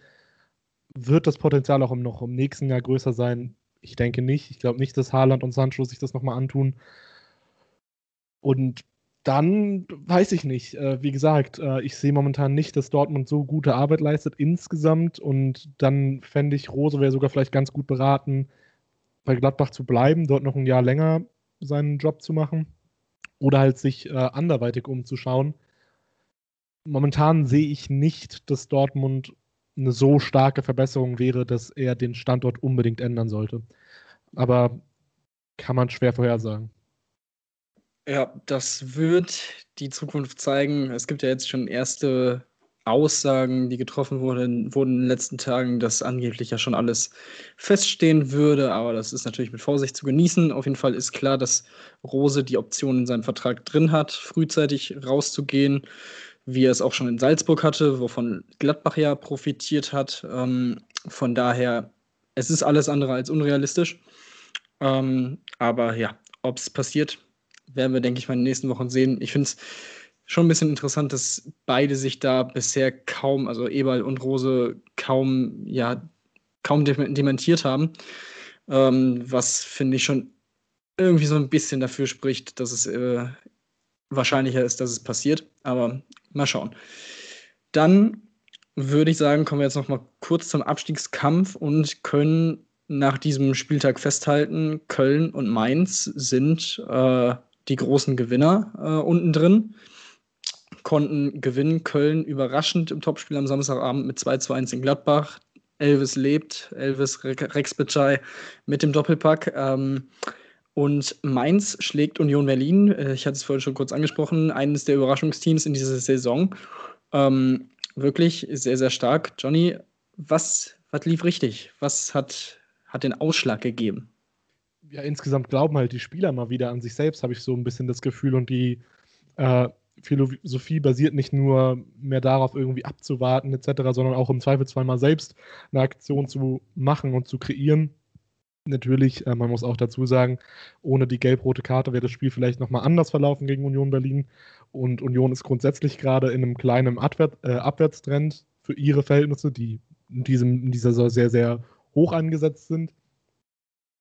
Wird das Potenzial auch noch im nächsten Jahr größer sein? Ich denke nicht. Ich glaube nicht, dass Haaland und Sancho sich das nochmal antun. Und dann weiß ich nicht. Äh, wie gesagt, äh, ich sehe momentan nicht, dass Dortmund so gute Arbeit leistet insgesamt. Und dann fände ich, Rose wäre sogar vielleicht ganz gut beraten, bei Gladbach zu bleiben, dort noch ein Jahr länger seinen Job zu machen. Oder halt sich äh, anderweitig umzuschauen. momentan sehe ich nicht, dass Dortmund eine so starke Verbesserung wäre, dass er den Standort unbedingt ändern sollte. Aber kann man schwer vorhersagen. Ja, das wird die Zukunft zeigen. Es gibt ja jetzt schon erste Aussagen, die getroffen wurden, wurden in den letzten Tagen, dass angeblich ja schon alles feststehen würde. Aber das ist natürlich mit Vorsicht zu genießen. Auf jeden Fall ist klar, dass Rose die Option in seinem Vertrag drin hat, frühzeitig rauszugehen, wie er es auch schon in Salzburg hatte, wovon Gladbach ja profitiert hat. Ähm, von daher, es ist alles andere als unrealistisch. Ähm, aber ja, ob es passiert, werden wir, denke ich mal, in den nächsten Wochen sehen. Ich finde es schon ein bisschen interessant, dass beide sich da bisher kaum, also Eberl und Rose, kaum, ja, kaum dementiert haben. Ähm, was finde ich schon irgendwie so ein bisschen dafür spricht, dass es äh, wahrscheinlicher ist, dass es passiert. Aber mal schauen. Dann würde ich sagen, kommen wir jetzt noch mal kurz zum Abstiegskampf und können nach diesem Spieltag festhalten, Köln und Mainz sind äh, die großen Gewinner äh, unten drin. Konnten gewinnen. Köln überraschend im Topspiel am Samstagabend mit 2 zu 1 in Gladbach. Elvis lebt, Elvis Rex Bitschei mit dem Doppelpack. Ähm, und Mainz schlägt Union Berlin. Äh, ich hatte es vorhin schon kurz angesprochen, eines der Überraschungsteams in dieser Saison. Ähm, wirklich sehr, sehr stark. Johnny, was, was lief richtig? Was hat hat den Ausschlag gegeben? Ja, insgesamt glauben halt die Spieler mal wieder an sich selbst, habe ich so ein bisschen das Gefühl. Und die äh, Philosophie basiert nicht nur mehr darauf, irgendwie abzuwarten etc., sondern auch im Zweifelsfall mal selbst eine Aktion zu machen und zu kreieren. Natürlich, äh, man muss auch dazu sagen, ohne die gelb-rote Karte wäre das Spiel vielleicht nochmal anders verlaufen gegen Union Berlin. Und Union ist grundsätzlich gerade in einem kleinen Abwär äh, Abwärtstrend für ihre Verhältnisse, die in, diesem, in dieser Saison sehr, sehr hoch angesetzt sind.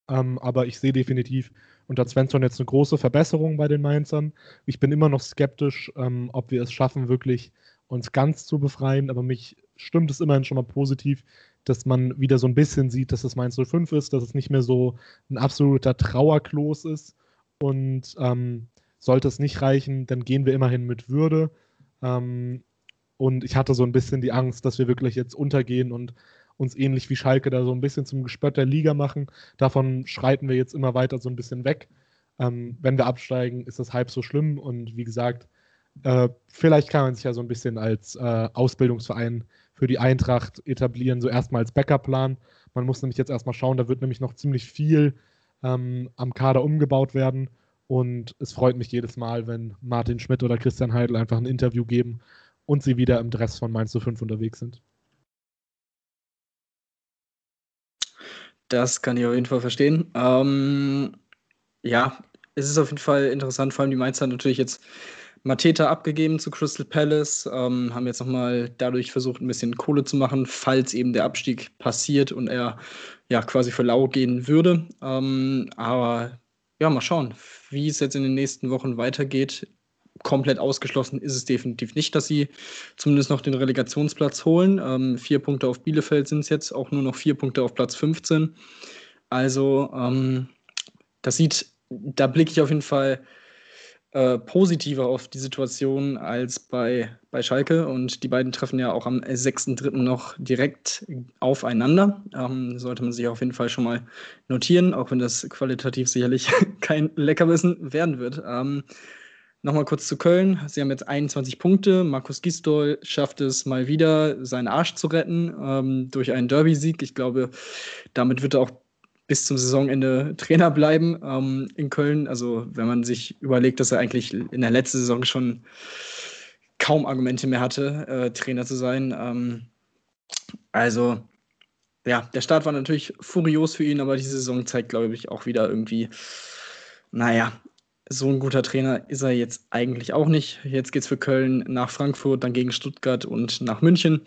Ähm, aber ich sehe definitiv unter Svensson jetzt eine große Verbesserung bei den Mainzern. Ich bin immer noch skeptisch, ähm, ob wir es schaffen, wirklich uns ganz zu befreien. Aber mich stimmt es immerhin schon mal positiv, dass man wieder so ein bisschen sieht, dass es Mainz 05 ist, dass es nicht mehr so ein absoluter Trauerklos ist. Und ähm, sollte es nicht reichen, dann gehen wir immerhin mit Würde. Ähm, und ich hatte so ein bisschen die Angst, dass wir wirklich jetzt untergehen und uns ähnlich wie Schalke da so ein bisschen zum Gespött der Liga machen. Davon schreiten wir jetzt immer weiter so ein bisschen weg. Ähm, wenn wir absteigen, ist das halb so schlimm. Und wie gesagt, äh, vielleicht kann man sich ja so ein bisschen als äh, Ausbildungsverein für die Eintracht etablieren, so erstmal als Backup-Plan. Man muss nämlich jetzt erstmal schauen, da wird nämlich noch ziemlich viel ähm, am Kader umgebaut werden. Und es freut mich jedes Mal, wenn Martin Schmidt oder Christian Heidel einfach ein Interview geben und sie wieder im Dress von Mainz 05 unterwegs sind. Das kann ich auf jeden Fall verstehen. Ähm, ja, es ist auf jeden Fall interessant, vor allem die Mainzer natürlich jetzt Mateta abgegeben zu Crystal Palace, ähm, haben jetzt nochmal dadurch versucht, ein bisschen Kohle zu machen, falls eben der Abstieg passiert und er ja quasi für lau gehen würde. Ähm, aber ja, mal schauen, wie es jetzt in den nächsten Wochen weitergeht komplett ausgeschlossen ist es definitiv nicht, dass sie zumindest noch den Relegationsplatz holen. Ähm, vier Punkte auf Bielefeld sind es jetzt, auch nur noch vier Punkte auf Platz 15. Also, ähm, das sieht, da blicke ich auf jeden Fall äh, positiver auf die Situation als bei, bei Schalke. Und die beiden treffen ja auch am 6.3. noch direkt aufeinander. Ähm, sollte man sich auf jeden Fall schon mal notieren, auch wenn das qualitativ sicherlich kein Leckerwissen werden wird. Ähm, Nochmal kurz zu Köln. Sie haben jetzt 21 Punkte. Markus Gistol schafft es mal wieder, seinen Arsch zu retten ähm, durch einen Derby-Sieg. Ich glaube, damit wird er auch bis zum Saisonende Trainer bleiben ähm, in Köln. Also, wenn man sich überlegt, dass er eigentlich in der letzten Saison schon kaum Argumente mehr hatte, äh, Trainer zu sein. Ähm, also, ja, der Start war natürlich furios für ihn, aber diese Saison zeigt, glaube ich, auch wieder irgendwie, naja, so ein guter Trainer ist er jetzt eigentlich auch nicht. Jetzt geht es für Köln nach Frankfurt, dann gegen Stuttgart und nach München.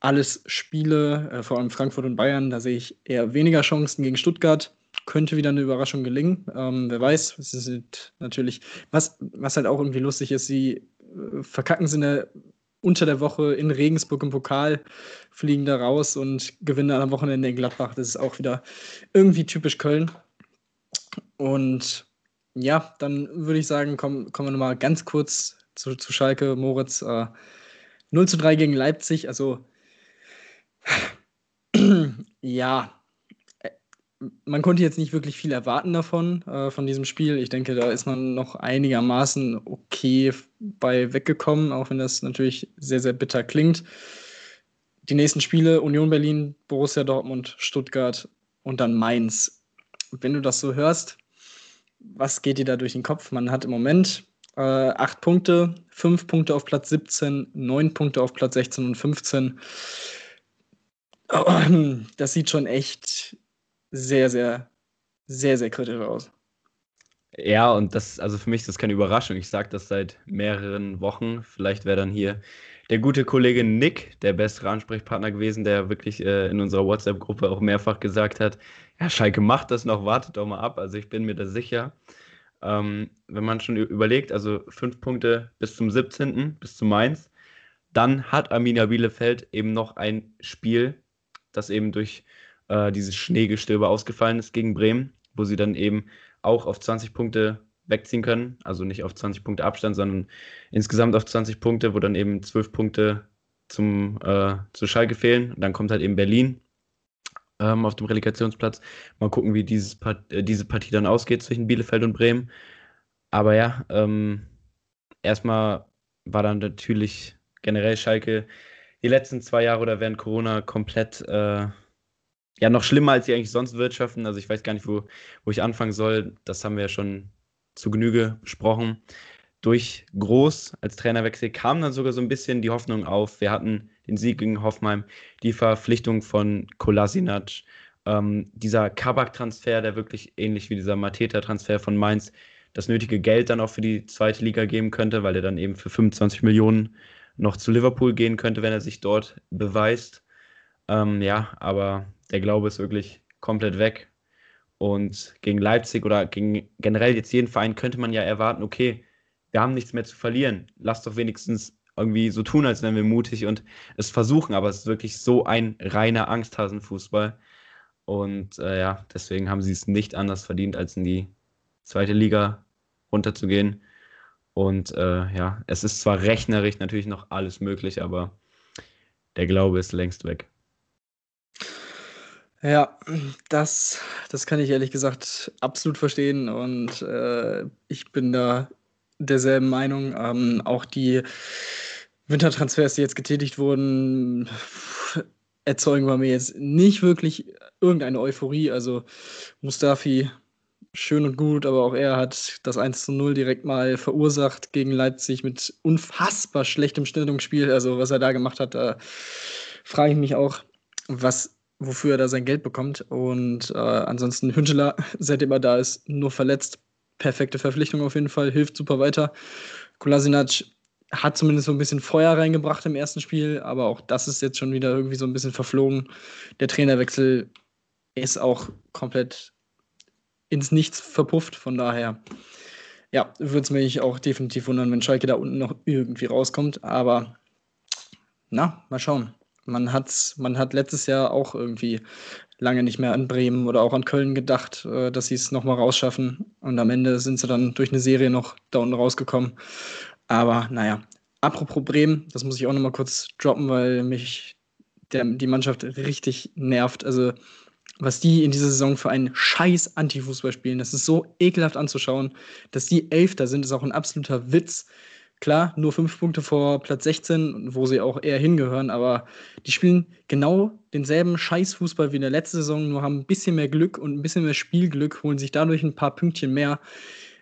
Alles Spiele, äh, vor allem Frankfurt und Bayern, da sehe ich eher weniger Chancen gegen Stuttgart. Könnte wieder eine Überraschung gelingen. Ähm, wer weiß, es sind natürlich, was, was halt auch irgendwie lustig ist, sie äh, verkacken sie eine unter der Woche in Regensburg im Pokal, fliegen da raus und gewinnen am Wochenende in Gladbach. Das ist auch wieder irgendwie typisch Köln. Und ja, dann würde ich sagen, komm, kommen wir nochmal ganz kurz zu, zu Schalke. Moritz, äh, 0 zu 3 gegen Leipzig, also ja, äh, man konnte jetzt nicht wirklich viel erwarten davon, äh, von diesem Spiel. Ich denke, da ist man noch einigermaßen okay bei weggekommen, auch wenn das natürlich sehr, sehr bitter klingt. Die nächsten Spiele: Union Berlin, Borussia Dortmund, Stuttgart und dann Mainz. Wenn du das so hörst, was geht dir da durch den Kopf? Man hat im Moment äh, acht Punkte, fünf Punkte auf Platz 17, neun Punkte auf Platz 16 und 15. Das sieht schon echt sehr, sehr, sehr, sehr kritisch aus. Ja, und das, also für mich ist das keine Überraschung. Ich sage das seit mehreren Wochen. Vielleicht wäre dann hier der gute Kollege Nick der bessere Ansprechpartner gewesen, der wirklich äh, in unserer WhatsApp-Gruppe auch mehrfach gesagt hat, ja, Schalke macht das noch, wartet doch mal ab. Also ich bin mir da sicher. Ähm, wenn man schon überlegt, also fünf Punkte bis zum 17., bis zu Mainz, dann hat Arminia Bielefeld eben noch ein Spiel, das eben durch äh, dieses Schneegestöber ausgefallen ist gegen Bremen, wo sie dann eben auch auf 20 Punkte wegziehen können. Also nicht auf 20 Punkte Abstand, sondern insgesamt auf 20 Punkte, wo dann eben 12 Punkte zum, äh, zu Schalke fehlen. Und dann kommt halt eben Berlin ähm, auf dem Relegationsplatz. Mal gucken, wie dieses Part äh, diese Partie dann ausgeht zwischen Bielefeld und Bremen. Aber ja, ähm, erstmal war dann natürlich generell Schalke die letzten zwei Jahre oder während Corona komplett äh, ja noch schlimmer, als sie eigentlich sonst wirtschaften. Also ich weiß gar nicht, wo, wo ich anfangen soll. Das haben wir ja schon zu Genüge besprochen. Durch Groß als Trainerwechsel kam dann sogar so ein bisschen die Hoffnung auf. Wir hatten den Sieg gegen Hoffenheim, die Verpflichtung von Kolasinac, ähm, dieser Kabak-Transfer, der wirklich ähnlich wie dieser Mateta-Transfer von Mainz das nötige Geld dann auch für die zweite Liga geben könnte, weil er dann eben für 25 Millionen noch zu Liverpool gehen könnte, wenn er sich dort beweist. Ähm, ja, aber der Glaube ist wirklich komplett weg. Und gegen Leipzig oder gegen generell jetzt jeden Verein könnte man ja erwarten, okay, wir haben nichts mehr zu verlieren. Lass doch wenigstens irgendwie so tun, als wären wir mutig und es versuchen, aber es ist wirklich so ein reiner Angsthasenfußball. Und äh, ja, deswegen haben sie es nicht anders verdient, als in die zweite Liga runterzugehen. Und äh, ja, es ist zwar rechnerisch natürlich noch alles möglich, aber der Glaube ist längst weg. Ja, das, das kann ich ehrlich gesagt absolut verstehen und äh, ich bin da derselben Meinung. Ähm, auch die Wintertransfers, die jetzt getätigt wurden, erzeugen bei mir jetzt nicht wirklich irgendeine Euphorie. Also Mustafi schön und gut, aber auch er hat das 1 zu 0 direkt mal verursacht gegen Leipzig mit unfassbar schlechtem Stellungsspiel. Also, was er da gemacht hat, da frage ich mich auch, was, wofür er da sein Geld bekommt. Und äh, ansonsten Hünscheler, seitdem er da ist, nur verletzt. Perfekte Verpflichtung auf jeden Fall, hilft super weiter. Kolasinac hat zumindest so ein bisschen Feuer reingebracht im ersten Spiel, aber auch das ist jetzt schon wieder irgendwie so ein bisschen verflogen. Der Trainerwechsel ist auch komplett ins Nichts verpufft. Von daher, ja, würde es mich auch definitiv wundern, wenn Schalke da unten noch irgendwie rauskommt. Aber na, mal schauen. Man, hat's, man hat letztes Jahr auch irgendwie lange nicht mehr an Bremen oder auch an Köln gedacht, äh, dass sie es nochmal rausschaffen. Und am Ende sind sie dann durch eine Serie noch da unten rausgekommen. Aber naja, apropos Bremen, das muss ich auch nochmal kurz droppen, weil mich der, die Mannschaft richtig nervt. Also was die in dieser Saison für einen scheiß Antifußball spielen. Das ist so ekelhaft anzuschauen. Dass die Elfter sind, ist auch ein absoluter Witz. Klar, nur fünf Punkte vor Platz 16, wo sie auch eher hingehören, aber die spielen genau denselben Scheißfußball wie in der letzten Saison, nur haben ein bisschen mehr Glück und ein bisschen mehr Spielglück, holen sich dadurch ein paar Pünktchen mehr.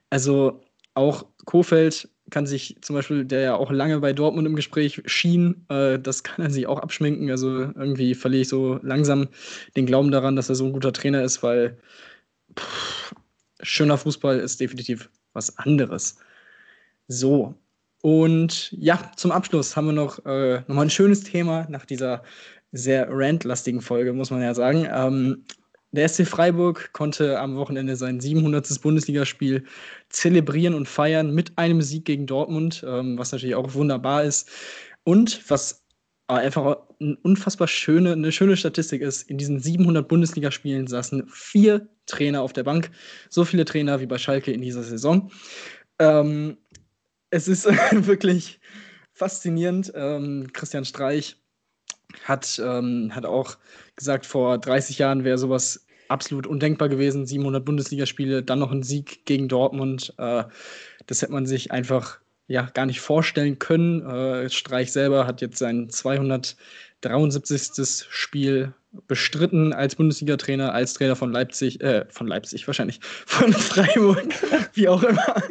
Also auch Kofeld kann sich zum Beispiel, der ja auch lange bei Dortmund im Gespräch schien, äh, das kann er sich auch abschminken. Also irgendwie verliere ich so langsam den Glauben daran, dass er so ein guter Trainer ist, weil pff, schöner Fußball ist definitiv was anderes. So. Und ja, zum Abschluss haben wir noch, äh, noch mal ein schönes Thema nach dieser sehr rantlastigen Folge, muss man ja sagen. Ähm, der SC Freiburg konnte am Wochenende sein 700. Bundesligaspiel zelebrieren und feiern mit einem Sieg gegen Dortmund, ähm, was natürlich auch wunderbar ist. Und was einfach eine unfassbar schöne, eine schöne Statistik ist, in diesen 700 Bundesligaspielen saßen vier Trainer auf der Bank. So viele Trainer wie bei Schalke in dieser Saison. Ähm, es ist wirklich faszinierend. Ähm, Christian Streich hat, ähm, hat auch gesagt, vor 30 Jahren wäre sowas absolut undenkbar gewesen. 700 Bundesligaspiele, dann noch ein Sieg gegen Dortmund. Äh, das hätte man sich einfach ja, gar nicht vorstellen können. Äh, Streich selber hat jetzt sein 273. Spiel bestritten als Bundesliga-Trainer, als Trainer von Leipzig, äh, von Leipzig wahrscheinlich, von Freiburg, wie auch immer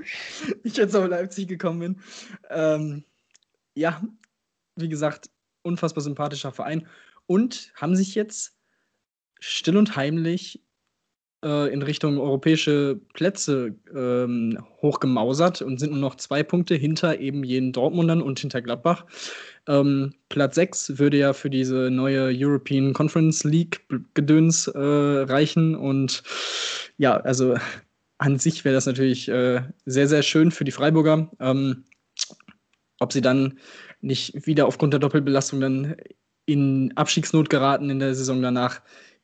ich jetzt auf Leipzig gekommen bin. Ähm, ja, wie gesagt, unfassbar sympathischer Verein und haben sich jetzt still und heimlich äh, in Richtung europäische Plätze ähm, hochgemausert und sind nur noch zwei Punkte hinter eben jenen Dortmundern und hinter Gladbach. Ähm, Platz 6 würde ja für diese neue European Conference League Gedöns äh, reichen. Und ja, also an sich wäre das natürlich äh, sehr, sehr schön für die Freiburger. Ähm, ob sie dann nicht wieder aufgrund der Doppelbelastung dann in Abstiegsnot geraten in der Saison danach,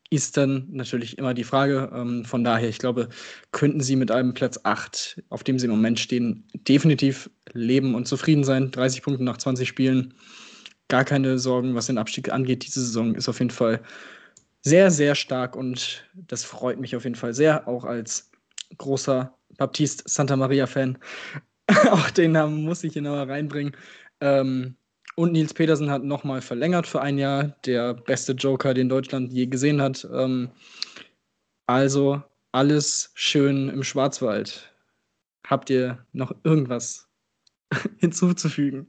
ist dann natürlich immer die Frage. Ähm, von daher, ich glaube, könnten sie mit einem Platz 8, auf dem sie im Moment stehen, definitiv leben und zufrieden sein. 30 Punkte nach 20 Spielen. Gar keine Sorgen, was den Abstieg angeht. Diese Saison ist auf jeden Fall sehr, sehr stark und das freut mich auf jeden Fall sehr, auch als großer Baptiste Santa Maria-Fan. auch den Namen muss ich genauer reinbringen. Ähm, und Nils Petersen hat nochmal verlängert für ein Jahr. Der beste Joker, den Deutschland je gesehen hat. Ähm, also alles schön im Schwarzwald. Habt ihr noch irgendwas hinzuzufügen?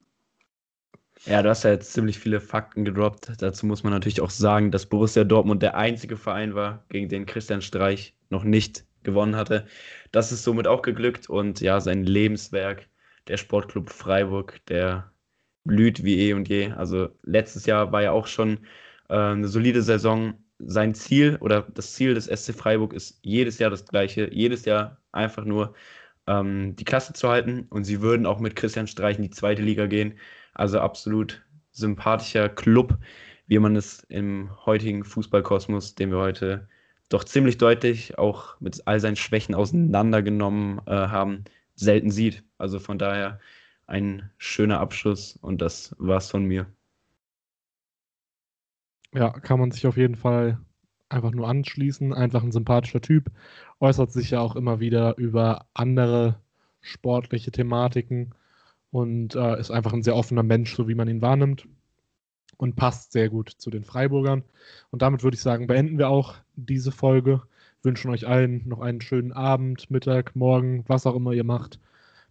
Ja, du hast ja jetzt ziemlich viele Fakten gedroppt. Dazu muss man natürlich auch sagen, dass Borussia Dortmund der einzige Verein war, gegen den Christian Streich noch nicht gewonnen hatte. Das ist somit auch geglückt und ja, sein Lebenswerk, der Sportclub Freiburg, der blüht wie eh und je. Also letztes Jahr war ja auch schon äh, eine solide Saison. Sein Ziel oder das Ziel des SC Freiburg ist jedes Jahr das gleiche, jedes Jahr einfach nur ähm, die Klasse zu halten und sie würden auch mit Christian Streich in die zweite Liga gehen. Also absolut sympathischer Club, wie man es im heutigen Fußballkosmos, den wir heute doch ziemlich deutlich auch mit all seinen Schwächen auseinandergenommen äh, haben, selten sieht. Also von daher ein schöner Abschluss und das war's von mir. Ja, kann man sich auf jeden Fall einfach nur anschließen. Einfach ein sympathischer Typ. Äußert sich ja auch immer wieder über andere sportliche Thematiken und äh, ist einfach ein sehr offener Mensch, so wie man ihn wahrnimmt. Und passt sehr gut zu den Freiburgern. Und damit würde ich sagen, beenden wir auch diese Folge. Wünschen euch allen noch einen schönen Abend, Mittag, Morgen, was auch immer ihr macht.